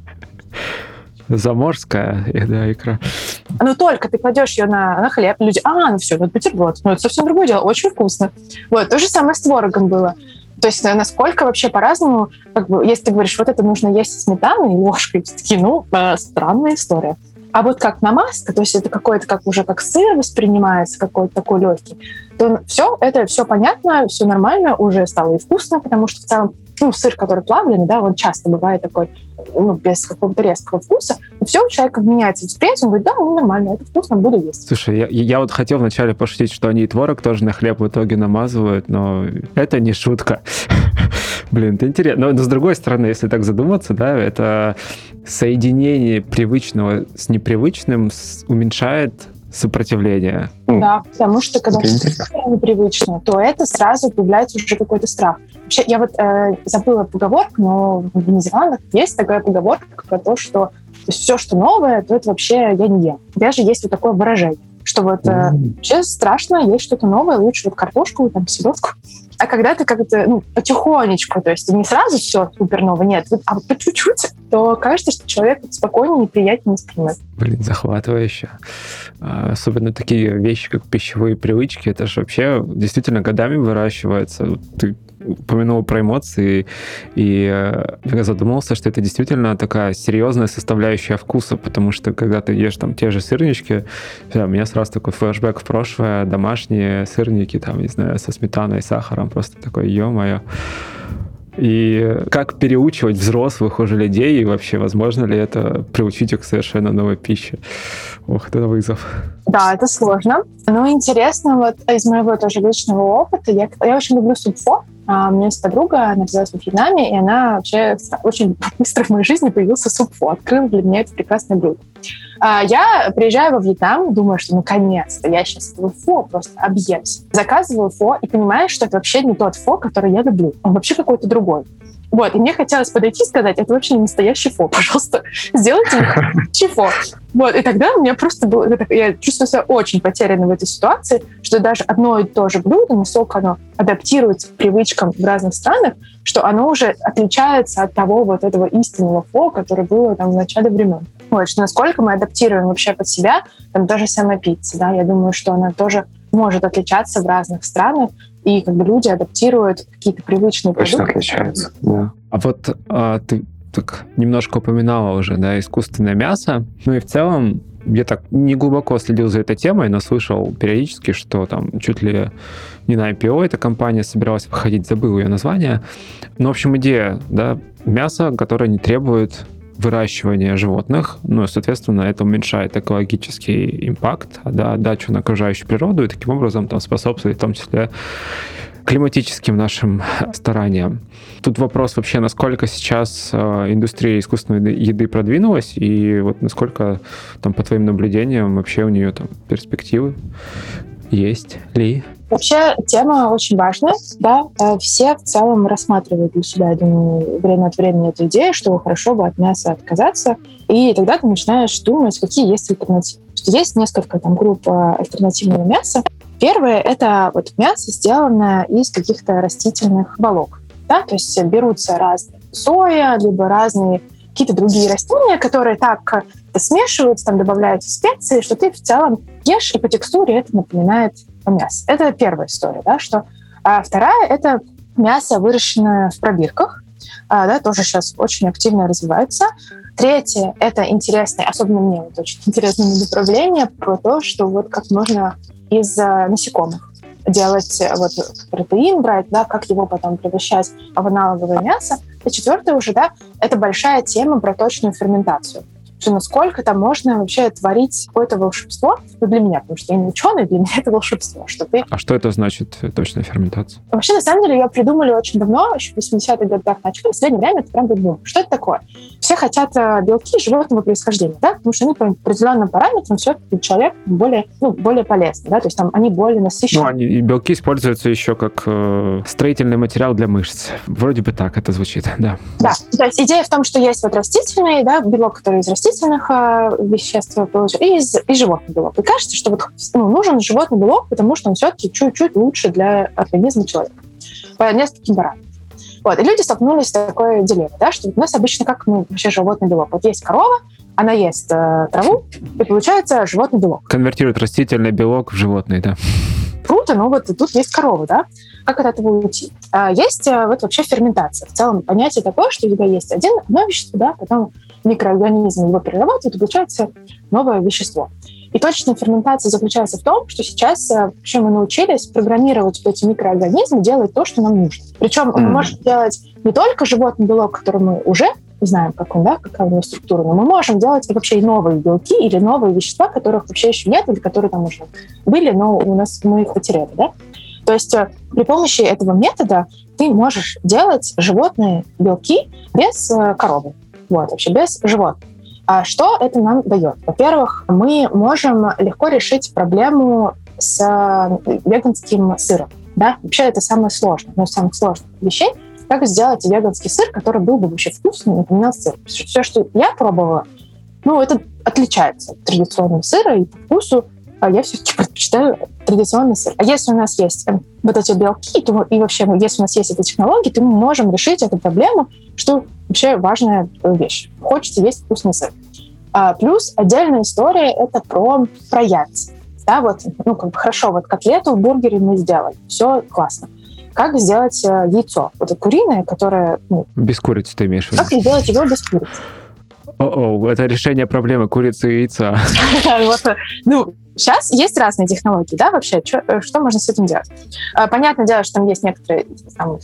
Заморская [laughs] да, икра. Но только ты кладешь ее на, на хлеб, люди, а, ну все, ну это бутерброд. Ну это совсем другое дело, очень вкусно. Вот, то же самое с творогом было. То есть насколько вообще по-разному, как бы, если ты говоришь, вот это нужно есть сметаной ложкой, такие, ну, э, странная история. А вот как намазка, то есть это какой-то как уже как сыр воспринимается, какой-то такой легкий, то все, это все понятно, все нормально, уже стало и вкусно, потому что в целом ну, сыр, который плавленый, да, он часто бывает такой, ну, без какого-то резкого вкуса, все, у человека меняется восприятие, он говорит, да, ну, нормально, это вкусно, буду есть. Слушай, я, я вот хотел вначале пошутить, что они и творог тоже на хлеб в итоге намазывают, но это не шутка. [laughs] Блин, это интересно. Но, с другой стороны, если так задуматься, да, это соединение привычного с непривычным уменьшает сопротивление. Да, потому что когда что-то непривычно, то это сразу появляется уже какой-то страх. Вообще, я вот э, забыла поговорку, но в Нидерландах есть такая поговорка про то, что то есть все, что новое, то это вообще я не ем. Даже есть вот такое выражение, что вот э, вообще страшно есть что-то новое, лучше вот картошку, там, селедку. А когда ты как-то, ну, потихонечку, то есть не сразу все супер новое, нет, а по чуть-чуть, то кажется, что человек спокойнее и приятнее воспринимает. Блин, захватывающе. А, особенно такие вещи, как пищевые привычки, это же вообще действительно годами выращивается. Ты упомянул про эмоции, и э, я задумался, что это действительно такая серьезная составляющая вкуса, потому что когда ты ешь там те же сырнички, у меня сразу такой флешбэк в прошлое, домашние сырники, там, не знаю, со сметаной, сахаром, просто такой, ё-моё. И как переучивать взрослых уже людей, и вообще возможно ли это приучить их к совершенно новой пище? Ох, это вызов. Да, это сложно. Но интересно, вот из моего тоже личного опыта, я, я очень люблю супфо, а у меня есть подруга, она родилась во Вьетнаме, и она вообще очень быстро в моей жизни появился супфо, открыл для меня это прекрасное блюдо. А я приезжаю во Вьетнам, думаю, что наконец-то я сейчас этого фо просто объемся. Заказываю фо и понимаю, что это вообще не тот фо, который я люблю. Он вообще какой-то другой. Вот, и мне хотелось подойти и сказать, это вообще не настоящий фо, [laughs] пожалуйста, сделайте настоящий. Вот, и тогда у меня просто было, я чувствую себя очень потерянной в этой ситуации, что даже одно и то же блюдо, насколько оно адаптируется к привычкам в разных странах, что оно уже отличается от того вот этого истинного фо, которое было там в начале времен. Что насколько мы адаптируем вообще под себя, там даже самая пицца, да, я думаю, что она тоже может отличаться в разных странах, и как бы люди адаптируют какие-то привычные Точно продукты. отличаются, да. А вот а, ты так немножко упоминала уже, да, искусственное мясо. Ну и в целом я так не глубоко следил за этой темой, но слышал периодически, что там чуть ли не на IPO эта компания собиралась выходить, забыл ее название. Но, в общем, идея, да, мясо, которое не требует выращивания животных, ну, соответственно, это уменьшает экологический импакт, да, отдачу на окружающую природу и таким образом там способствует в том числе климатическим нашим стараниям. Тут вопрос вообще, насколько сейчас э, индустрия искусственной еды продвинулась, и вот насколько там по твоим наблюдениям вообще у нее там перспективы есть ли? Вообще тема очень важная, да. Э, все в целом рассматривают для себя, я думаю, время от времени эту идею, что хорошо бы от мяса отказаться, и тогда ты начинаешь думать, какие есть альтернативы. Есть несколько там групп э, альтернативного мяса, Первое — это вот мясо, сделанное из каких-то растительных волок. Да? То есть берутся разные соя, либо разные какие-то другие растения, которые так смешиваются, там добавляются специи, что ты в целом ешь, и по текстуре это напоминает мясо. Это первая история. Да? Что, а вторая — это мясо, выращенное в пробирках. А, да, тоже сейчас очень активно развивается. Третье — это интересное, особенно мне вот очень [laughs] интересное направление про то, что вот как можно из э, насекомых делать э, вот протеин брать, да, как его потом превращать в аналоговое мясо. И четвертое уже, да, это большая тема про точную ферментацию насколько там можно вообще творить какое-то волшебство, ну, для меня, потому что я не ученый, для [laughs] меня это волшебство, что ты... А что это значит, э, точная ферментация? Вообще, на самом деле, ее придумали очень давно, еще в 80-х годах начали, в среднее время это прям бум. Что это такое? Все хотят э, белки животного происхождения, да, потому что они по определенным параметрам все человек более, ну, более полезны, да, то есть там они более насыщенные. Ну, они, белки используются еще как э, строительный материал для мышц. Вроде бы так это звучит, [laughs] да. Да, то есть идея в том, что есть вот растительный, да, белок, который из растительных растительных э, веществ и, из, и животный белок. И кажется, что вот, ну, нужен животный белок, потому что он все-таки чуть-чуть лучше для организма человека по нескольким параметрам. Вот. И люди столкнулись с такой дилеммой, да, что у нас обычно как ну, вообще животный белок. Вот есть корова, она ест э, траву, и получается животный белок. Конвертирует растительный белок в животный, да. Круто, но вот тут есть корова, да? Как от этого уйти? А есть э, вот вообще ферментация. В целом понятие такое, что у тебя есть один, одно вещество, да, потом микроорганизм его перерабатывает, и получается новое вещество. И точная ферментация заключается в том, что сейчас э, вообще мы научились программировать эти микроорганизмы делать то, что нам нужно. Причем mm. мы можем делать не только животный белок, который мы уже знаем, как он, да, какая у него структура, но мы можем делать вообще и новые белки или новые вещества, которых вообще еще нет, или которые там уже были, но у нас мы их потеряли, да. То есть э, при помощи этого метода ты можешь делать животные белки без э, коровы. Вот, вообще без животных. А что это нам дает? Во-первых, мы можем легко решить проблему с э, веганским сыром. Да? Вообще это самое сложное, из самых сложных вещей. Как сделать веганский сыр, который был бы вообще вкусный, напоминал сыр. Все, что я пробовала, ну, это отличается от традиционного сыра и по вкусу а я все-таки предпочитаю традиционный сыр. А если у нас есть э, вот эти белки, то и вообще, если у нас есть эти технологии, то мы можем решить эту проблему, что вообще важная вещь. Хочется есть вкусный сыр. А, плюс отдельная история — это про, про яйца. Да, вот, ну, как бы хорошо, вот котлету в бургере мы сделали, все классно. Как сделать э, яйцо? Вот это куриное, которое... Ну, без курицы ты имеешь в виду? Как сделать его без курицы? О-о, это решение проблемы курицы и яйца. [laughs] Ну, сейчас есть разные технологии, да, вообще, э, что можно с этим делать? А, понятное дело, что там есть некоторые там,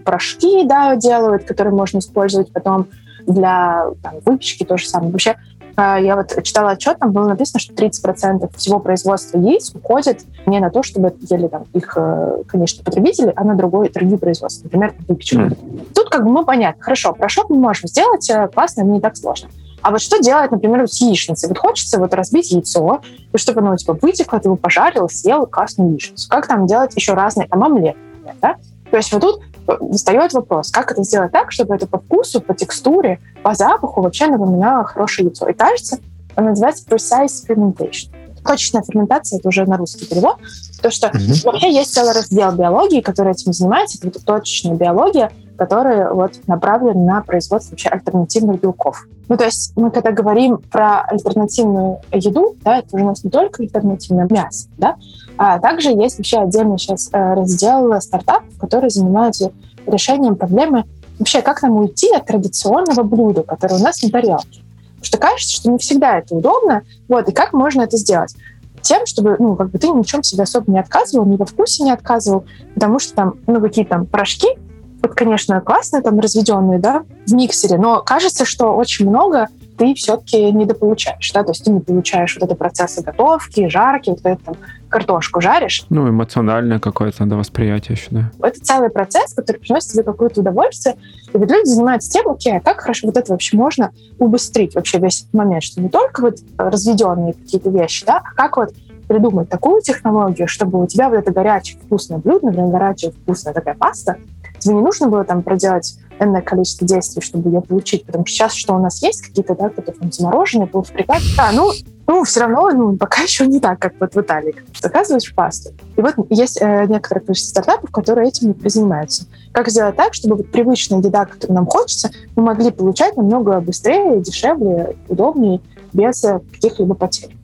порошки, да, делают, которые можно использовать потом для там, выпечки, то же самое. Вообще, я вот читала отчет, там было написано, что 30% всего производства яиц уходит не на то, чтобы ели там их, э, конечно, потребители, а на другой, другие производства, например, выпечку. Mm. Тут как бы, ну, понятно, хорошо, порошок мы можем сделать, э, классно, не так сложно. А вот что делать, например, с яичницей? Вот хочется вот разбить яйцо, и чтобы оно типа вытекло, ты его пожарил, съел красную яичницу. Как там делать еще разные, там омлет, да? То есть вот тут встает вопрос, как это сделать так, чтобы это по вкусу, по текстуре, по запаху вообще напоминало хорошее яйцо. И кажется, он называется precise fermentation. Точечная ферментация, это уже на русский перевод, то что mm-hmm. вообще есть целый раздел биологии, который этим занимается, это точечная биология, который вот направлен на производство вообще альтернативных белков. Ну, то есть мы когда говорим про альтернативную еду, да, это уже у нас не только альтернативное мясо, да, а также есть вообще отдельный сейчас э, раздел стартапов, которые занимаются решением проблемы вообще, как нам уйти от традиционного блюда, которое у нас на тарелке. Потому что кажется, что не всегда это удобно. Вот, и как можно это сделать? Тем, чтобы, ну, как бы ты ни в чем себе особо не отказывал, ни во вкусе не отказывал, потому что там, ну, какие там порошки, вот, конечно, классные, там, разведенные, да, в миксере, но кажется, что очень много ты все-таки недополучаешь, да, то есть ты не получаешь вот это процессы готовки, жарки, вот это там картошку жаришь. Ну, эмоциональное какое-то да, восприятие еще, да. Это целый процесс, который приносит тебе какое-то удовольствие. И вот люди занимаются тем, окей, а как хорошо вот это вообще можно убыстрить вообще весь этот момент, что не только вот разведенные какие-то вещи, да, а как вот придумать такую технологию, чтобы у тебя вот это горячее вкусное блюдо, например, горячая вкусная такая паста, тебе не нужно было там проделать энное количество действий, чтобы ее получить, потому что сейчас что у нас есть, какие-то, да, какие-то там замороженные, полуфабрикаты, да, ну, ну, все равно, ну, пока еще не так, как вот в Италии. Заказываешь пасту. И вот есть э, некоторое количество стартапов, которые этим занимаются. Как сделать так, чтобы вот привычная еда, которую нам хочется, мы могли получать намного быстрее, дешевле, удобнее, без э, каких-либо потерь.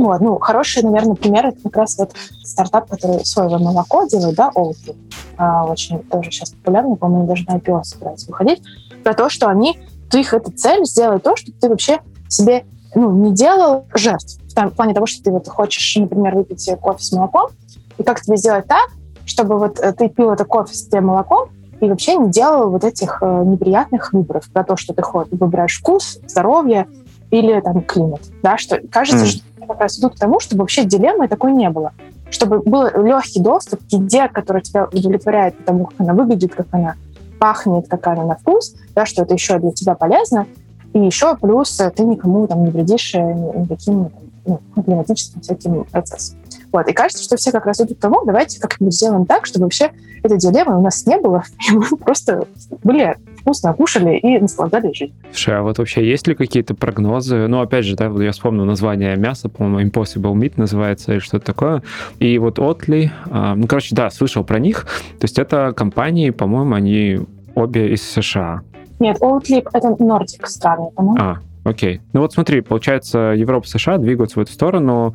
Вот, ну, хороший, наверное, пример это как раз вот стартап, который соевое молоко делает, да, Oatly. А, очень тоже сейчас популярный, по-моему, даже на IPO собирается выходить, про то, что они, у их эта цель сделать то, чтобы ты вообще себе ну, не делал жертв. В, там, в плане того, что ты вот хочешь, например, выпить кофе с молоком, и как тебе сделать так, чтобы вот э, ты пил это кофе с молоком, и вообще не делал вот этих э, неприятных выборов про то, что ты выбираешь вкус, здоровье или там климат. Да, что кажется, mm. что как раз идут к тому, чтобы вообще дилеммы такой не было. Чтобы был легкий доступ к еде, которая тебя удовлетворяет потому, как она выглядит, как она пахнет, как она на вкус, да, что это еще для тебя полезно. И еще плюс ты никому там не вредишь э, никаким ну, климатическим всяким процессам. Вот. И кажется, что все как раз идут к тому, давайте как-нибудь сделаем так, чтобы вообще этой дилеммы у нас не было, [laughs] и мы просто были вкусно кушали и наслаждались жизнью. Слушай, а вот вообще есть ли какие-то прогнозы? Ну, опять же, да, я вспомнил название мяса, по-моему, Impossible Meat называется, или что-то такое. И вот Отли, а, ну, короче, да, слышал про них. То есть это компании, по-моему, они обе из США. Нет, Oatly — это Нордик страны, по-моему. А, окей. Ну вот смотри, получается, Европа, США двигаются в эту сторону,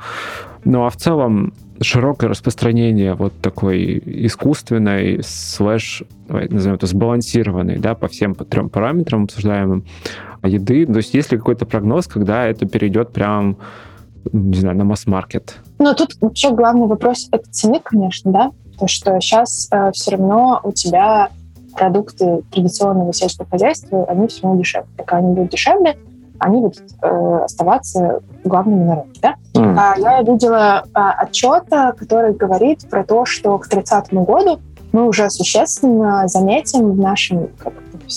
ну а в целом широкое распространение вот такой искусственной слэш, назовем это сбалансированной, да, по всем трем параметрам обсуждаемым еды. То есть есть ли какой-то прогноз, когда это перейдет прям, не знаю, на масс-маркет? Ну, тут вообще главный вопрос — это цены, конечно, да, то что сейчас э, все равно у тебя продукты традиционного сельского хозяйства, они все равно дешевле. Пока они будут дешевле, они будут э, оставаться главными на рынке. Да? Mm. А, я видела а, отчет, который говорит про то, что к 30 году мы уже существенно заметим в нашем как,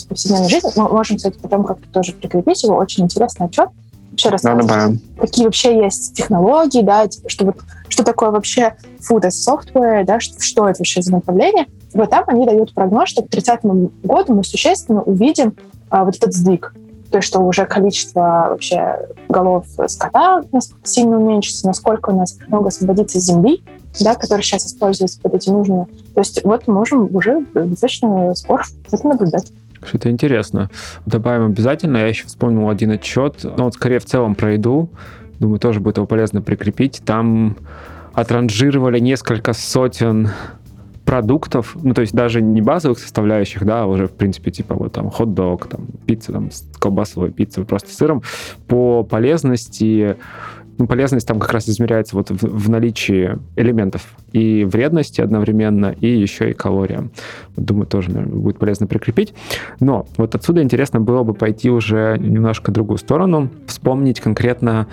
повседневной жизни. Мы можем, кстати, потом как-то тоже прикрепить его. Очень интересный отчет. Вообще рассказывать, какие вообще есть технологии, да, типа, что, вот, что такое вообще food as software, да, что, что это вообще за направление. Вот там они дают прогноз, что к 30 году мы существенно увидим а, вот этот сдвиг то что уже количество вообще голов скота сильно уменьшится, насколько у нас много освободится земли, да, которая сейчас используется под эти нужные. То есть вот можем уже достаточно скоро это наблюдать. Что-то интересно. Добавим обязательно. Я еще вспомнил один отчет, но вот скорее в целом про еду. Думаю, тоже будет его полезно прикрепить. Там отранжировали несколько сотен продуктов, ну, то есть даже не базовых составляющих, да, а уже, в принципе, типа вот там хот-дог, там пицца, там колбасовая пицца просто с сыром, по полезности ну, полезность там как раз измеряется вот в, в наличии элементов и вредности одновременно, и еще и калориям. Думаю, тоже наверное, будет полезно прикрепить. Но вот отсюда интересно было бы пойти уже немножко в другую сторону, вспомнить конкретно,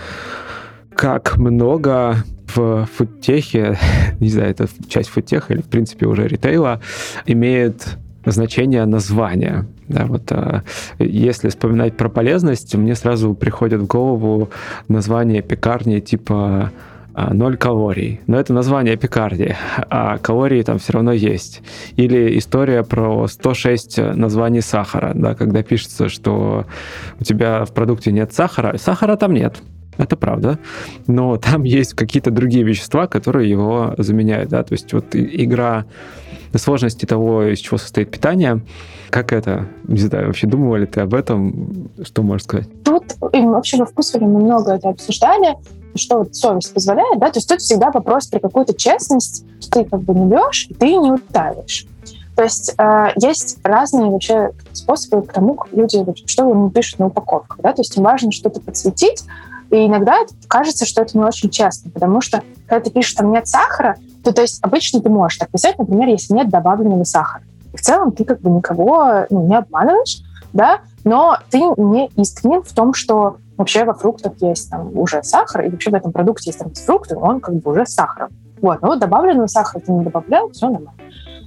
как много в фудтехе, [laughs] не знаю, это часть фудтеха или, в принципе, уже ритейла, имеет значение названия. Да, вот, а, если вспоминать про полезность, мне сразу приходит в голову название пекарни типа а, ноль калорий. Но это название пекарни, а калории там все равно есть. Или история про 106 названий сахара, да, когда пишется, что у тебя в продукте нет сахара, сахара там нет это правда, но [laughs] там есть какие-то другие вещества, которые его заменяют, да, то есть вот игра сложности того, из чего состоит питание, как это, не знаю, вообще думала ли ты об этом, что можешь сказать? Тут и вообще во вкусве мы много это обсуждали, что вот совесть позволяет, да, то есть тут всегда вопрос про какую-то честность, ты как бы не врешь, и ты не утаиваешь. То есть э, есть разные вообще способы к тому, как люди, что они пишут на упаковках. Да? То есть им важно что-то подсветить, и иногда кажется, что это не очень честно, потому что когда ты пишешь, там нет сахара, то, то есть обычно ты можешь так писать, например, если нет добавленного сахара. В целом ты как бы никого ну, не обманываешь, да, но ты не искренен в том, что вообще во фруктах есть там уже сахар, и вообще в этом продукте есть там фрукты, он как бы уже с сахаром. Вот, но вот добавленного сахара ты не добавлял, все нормально.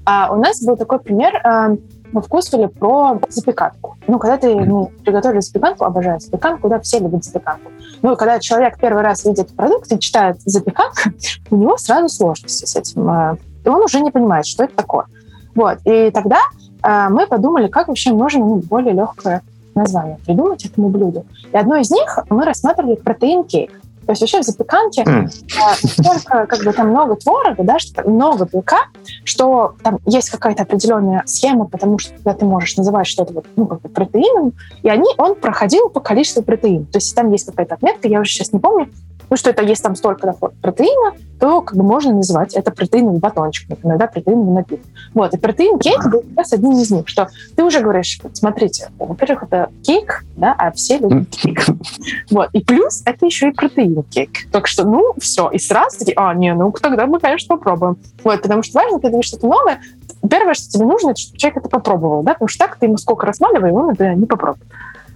А у нас был такой пример, э, мы вкусывали про запеканку. Ну, когда ты ну, приготовили запеканку, обожаю запеканку, да, все любят запеканку. Ну, когда человек первый раз видит продукт и читает запеканка, [laughs] у него сразу сложности с этим. Э, и он уже не понимает, что это такое. Вот. И тогда э, мы подумали, как вообще можно более легкое название придумать этому блюду. И одно из них мы рассматривали протеин-кейк. То есть вообще в запеканке mm. столько, как бы там много творога, да, что много белка, что там есть какая-то определенная схема, потому что когда ты можешь называть что-то вот, ну, как бы протеином, и они, он проходил по количеству протеина. То есть там есть какая-то отметка, я уже сейчас не помню, ну, что это есть там столько протеина, то как бы можно называть это протеиновый батончик, например, да, протеиновый напиток. Вот, и протеин кейк был как раз один из них, что ты уже говоришь, смотрите, во-первых, это кейк, да, а все любят кейк. Вот, и плюс это еще и протеин кейк. Так что, ну, все, и сразу такие, а, не, ну, тогда мы, конечно, попробуем. Вот, потому что важно, когда что-то новое, первое, что тебе нужно, это чтобы человек это попробовал, да, потому что так ты ему сколько рассматривай, он это не попробует.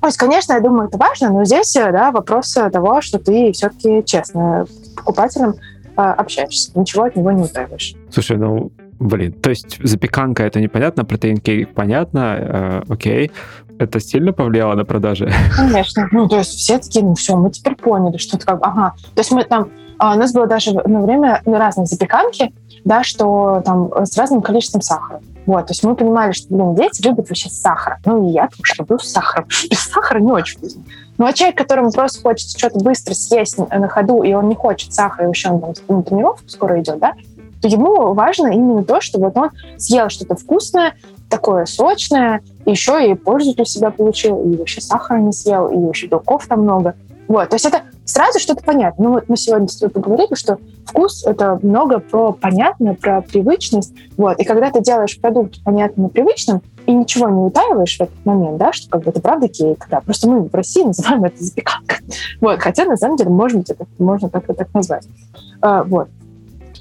То есть, конечно, я думаю, это важно, но здесь да, вопрос того, что ты все-таки честно с покупателем э, общаешься, ничего от него не утаиваешь. Слушай, ну, блин, то есть запеканка это непонятно, протеин кейк понятно, э, окей. Это сильно повлияло на продажи? [laughs] Конечно. Ну, то есть все такие, ну все, мы теперь поняли, что это как ага. То есть мы там, а, у нас было даже на время разные запеканки, да, что там с разным количеством сахара. Вот, то есть мы понимали, что, блин, дети любят вообще сахар. Ну, и я тоже люблю сахар. Без сахара не очень вкусно. Ну, а человек, которому просто хочется что-то быстро съесть на ходу, и он не хочет сахара, и еще он там на тренировку скоро идет, да, то ему важно именно то, что вот он съел что-то вкусное, такое сочное, еще и пользу для себя получил, и вообще сахара не съел, и вообще белков там много. Вот, то есть это сразу что-то понятно. Ну вот мы сегодня с тобой поговорили, что вкус — это много про понятное, про привычность. Вот, и когда ты делаешь продукт понятным и привычным, и ничего не утаиваешь в этот момент, да, что как бы это правда кейк, да, просто мы в России называем это запеканка. [laughs] Вот, хотя на самом деле, может быть, это можно как-то так назвать. А, вот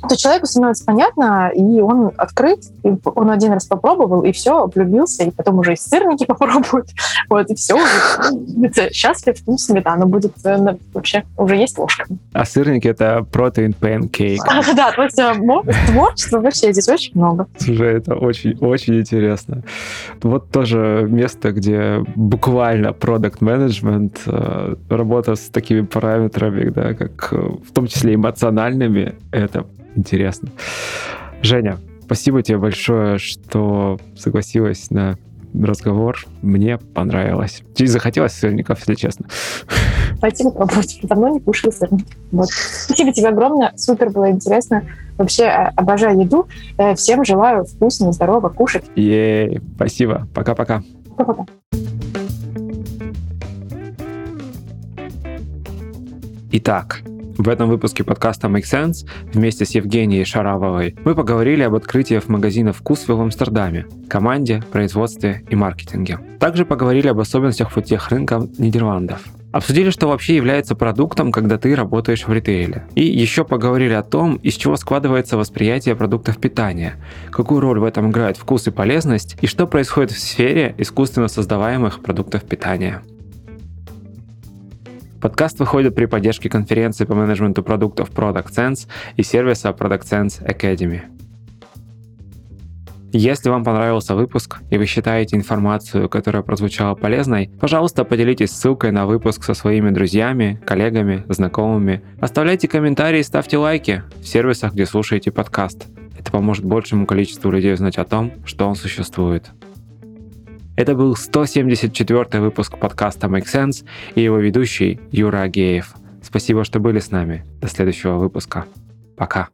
то человеку становится понятно, и он открыт, и он один раз попробовал, и все, влюбился, и потом уже и сырники [laughs] попробует, вот, и все, уже счастлив, ну, сметана будет э, вообще, уже есть ложка. А сырники — это протеин панкейк. [laughs] Да, то есть э, творчества вообще здесь очень много. Слушай, это очень-очень интересно. Вот тоже место, где буквально продукт менеджмент э, работа с такими параметрами, да, как в том числе эмоциональными, это интересно. Женя, спасибо тебе большое, что согласилась на разговор. Мне понравилось. И захотелось сырников, если честно. Пойти попробовать. Давно не кушала сырники. Вот. Спасибо тебе огромное. Супер было интересно. Вообще э, обожаю еду. Э, всем желаю вкусно, здорово кушать. Ей, спасибо. Пока-пока. Пока-пока. Итак, в этом выпуске подкаста Make Sense вместе с Евгенией Шаравовой мы поговорили об открытии в магазина «Вкусвилл» в Амстердаме, команде, производстве и маркетинге. Также поговорили об особенностях фудтех рынка Нидерландов. Обсудили, что вообще является продуктом, когда ты работаешь в ритейле. И еще поговорили о том, из чего складывается восприятие продуктов питания, какую роль в этом играет вкус и полезность, и что происходит в сфере искусственно создаваемых продуктов питания. Подкаст выходит при поддержке конференции по менеджменту продуктов Product Sense и сервиса Product Sense Academy. Если вам понравился выпуск и вы считаете информацию, которая прозвучала полезной, пожалуйста, поделитесь ссылкой на выпуск со своими друзьями, коллегами, знакомыми. Оставляйте комментарии и ставьте лайки в сервисах, где слушаете подкаст. Это поможет большему количеству людей узнать о том, что он существует. Это был 174 выпуск подкаста Make Sense и его ведущий Юра Агеев. Спасибо, что были с нами. До следующего выпуска. Пока.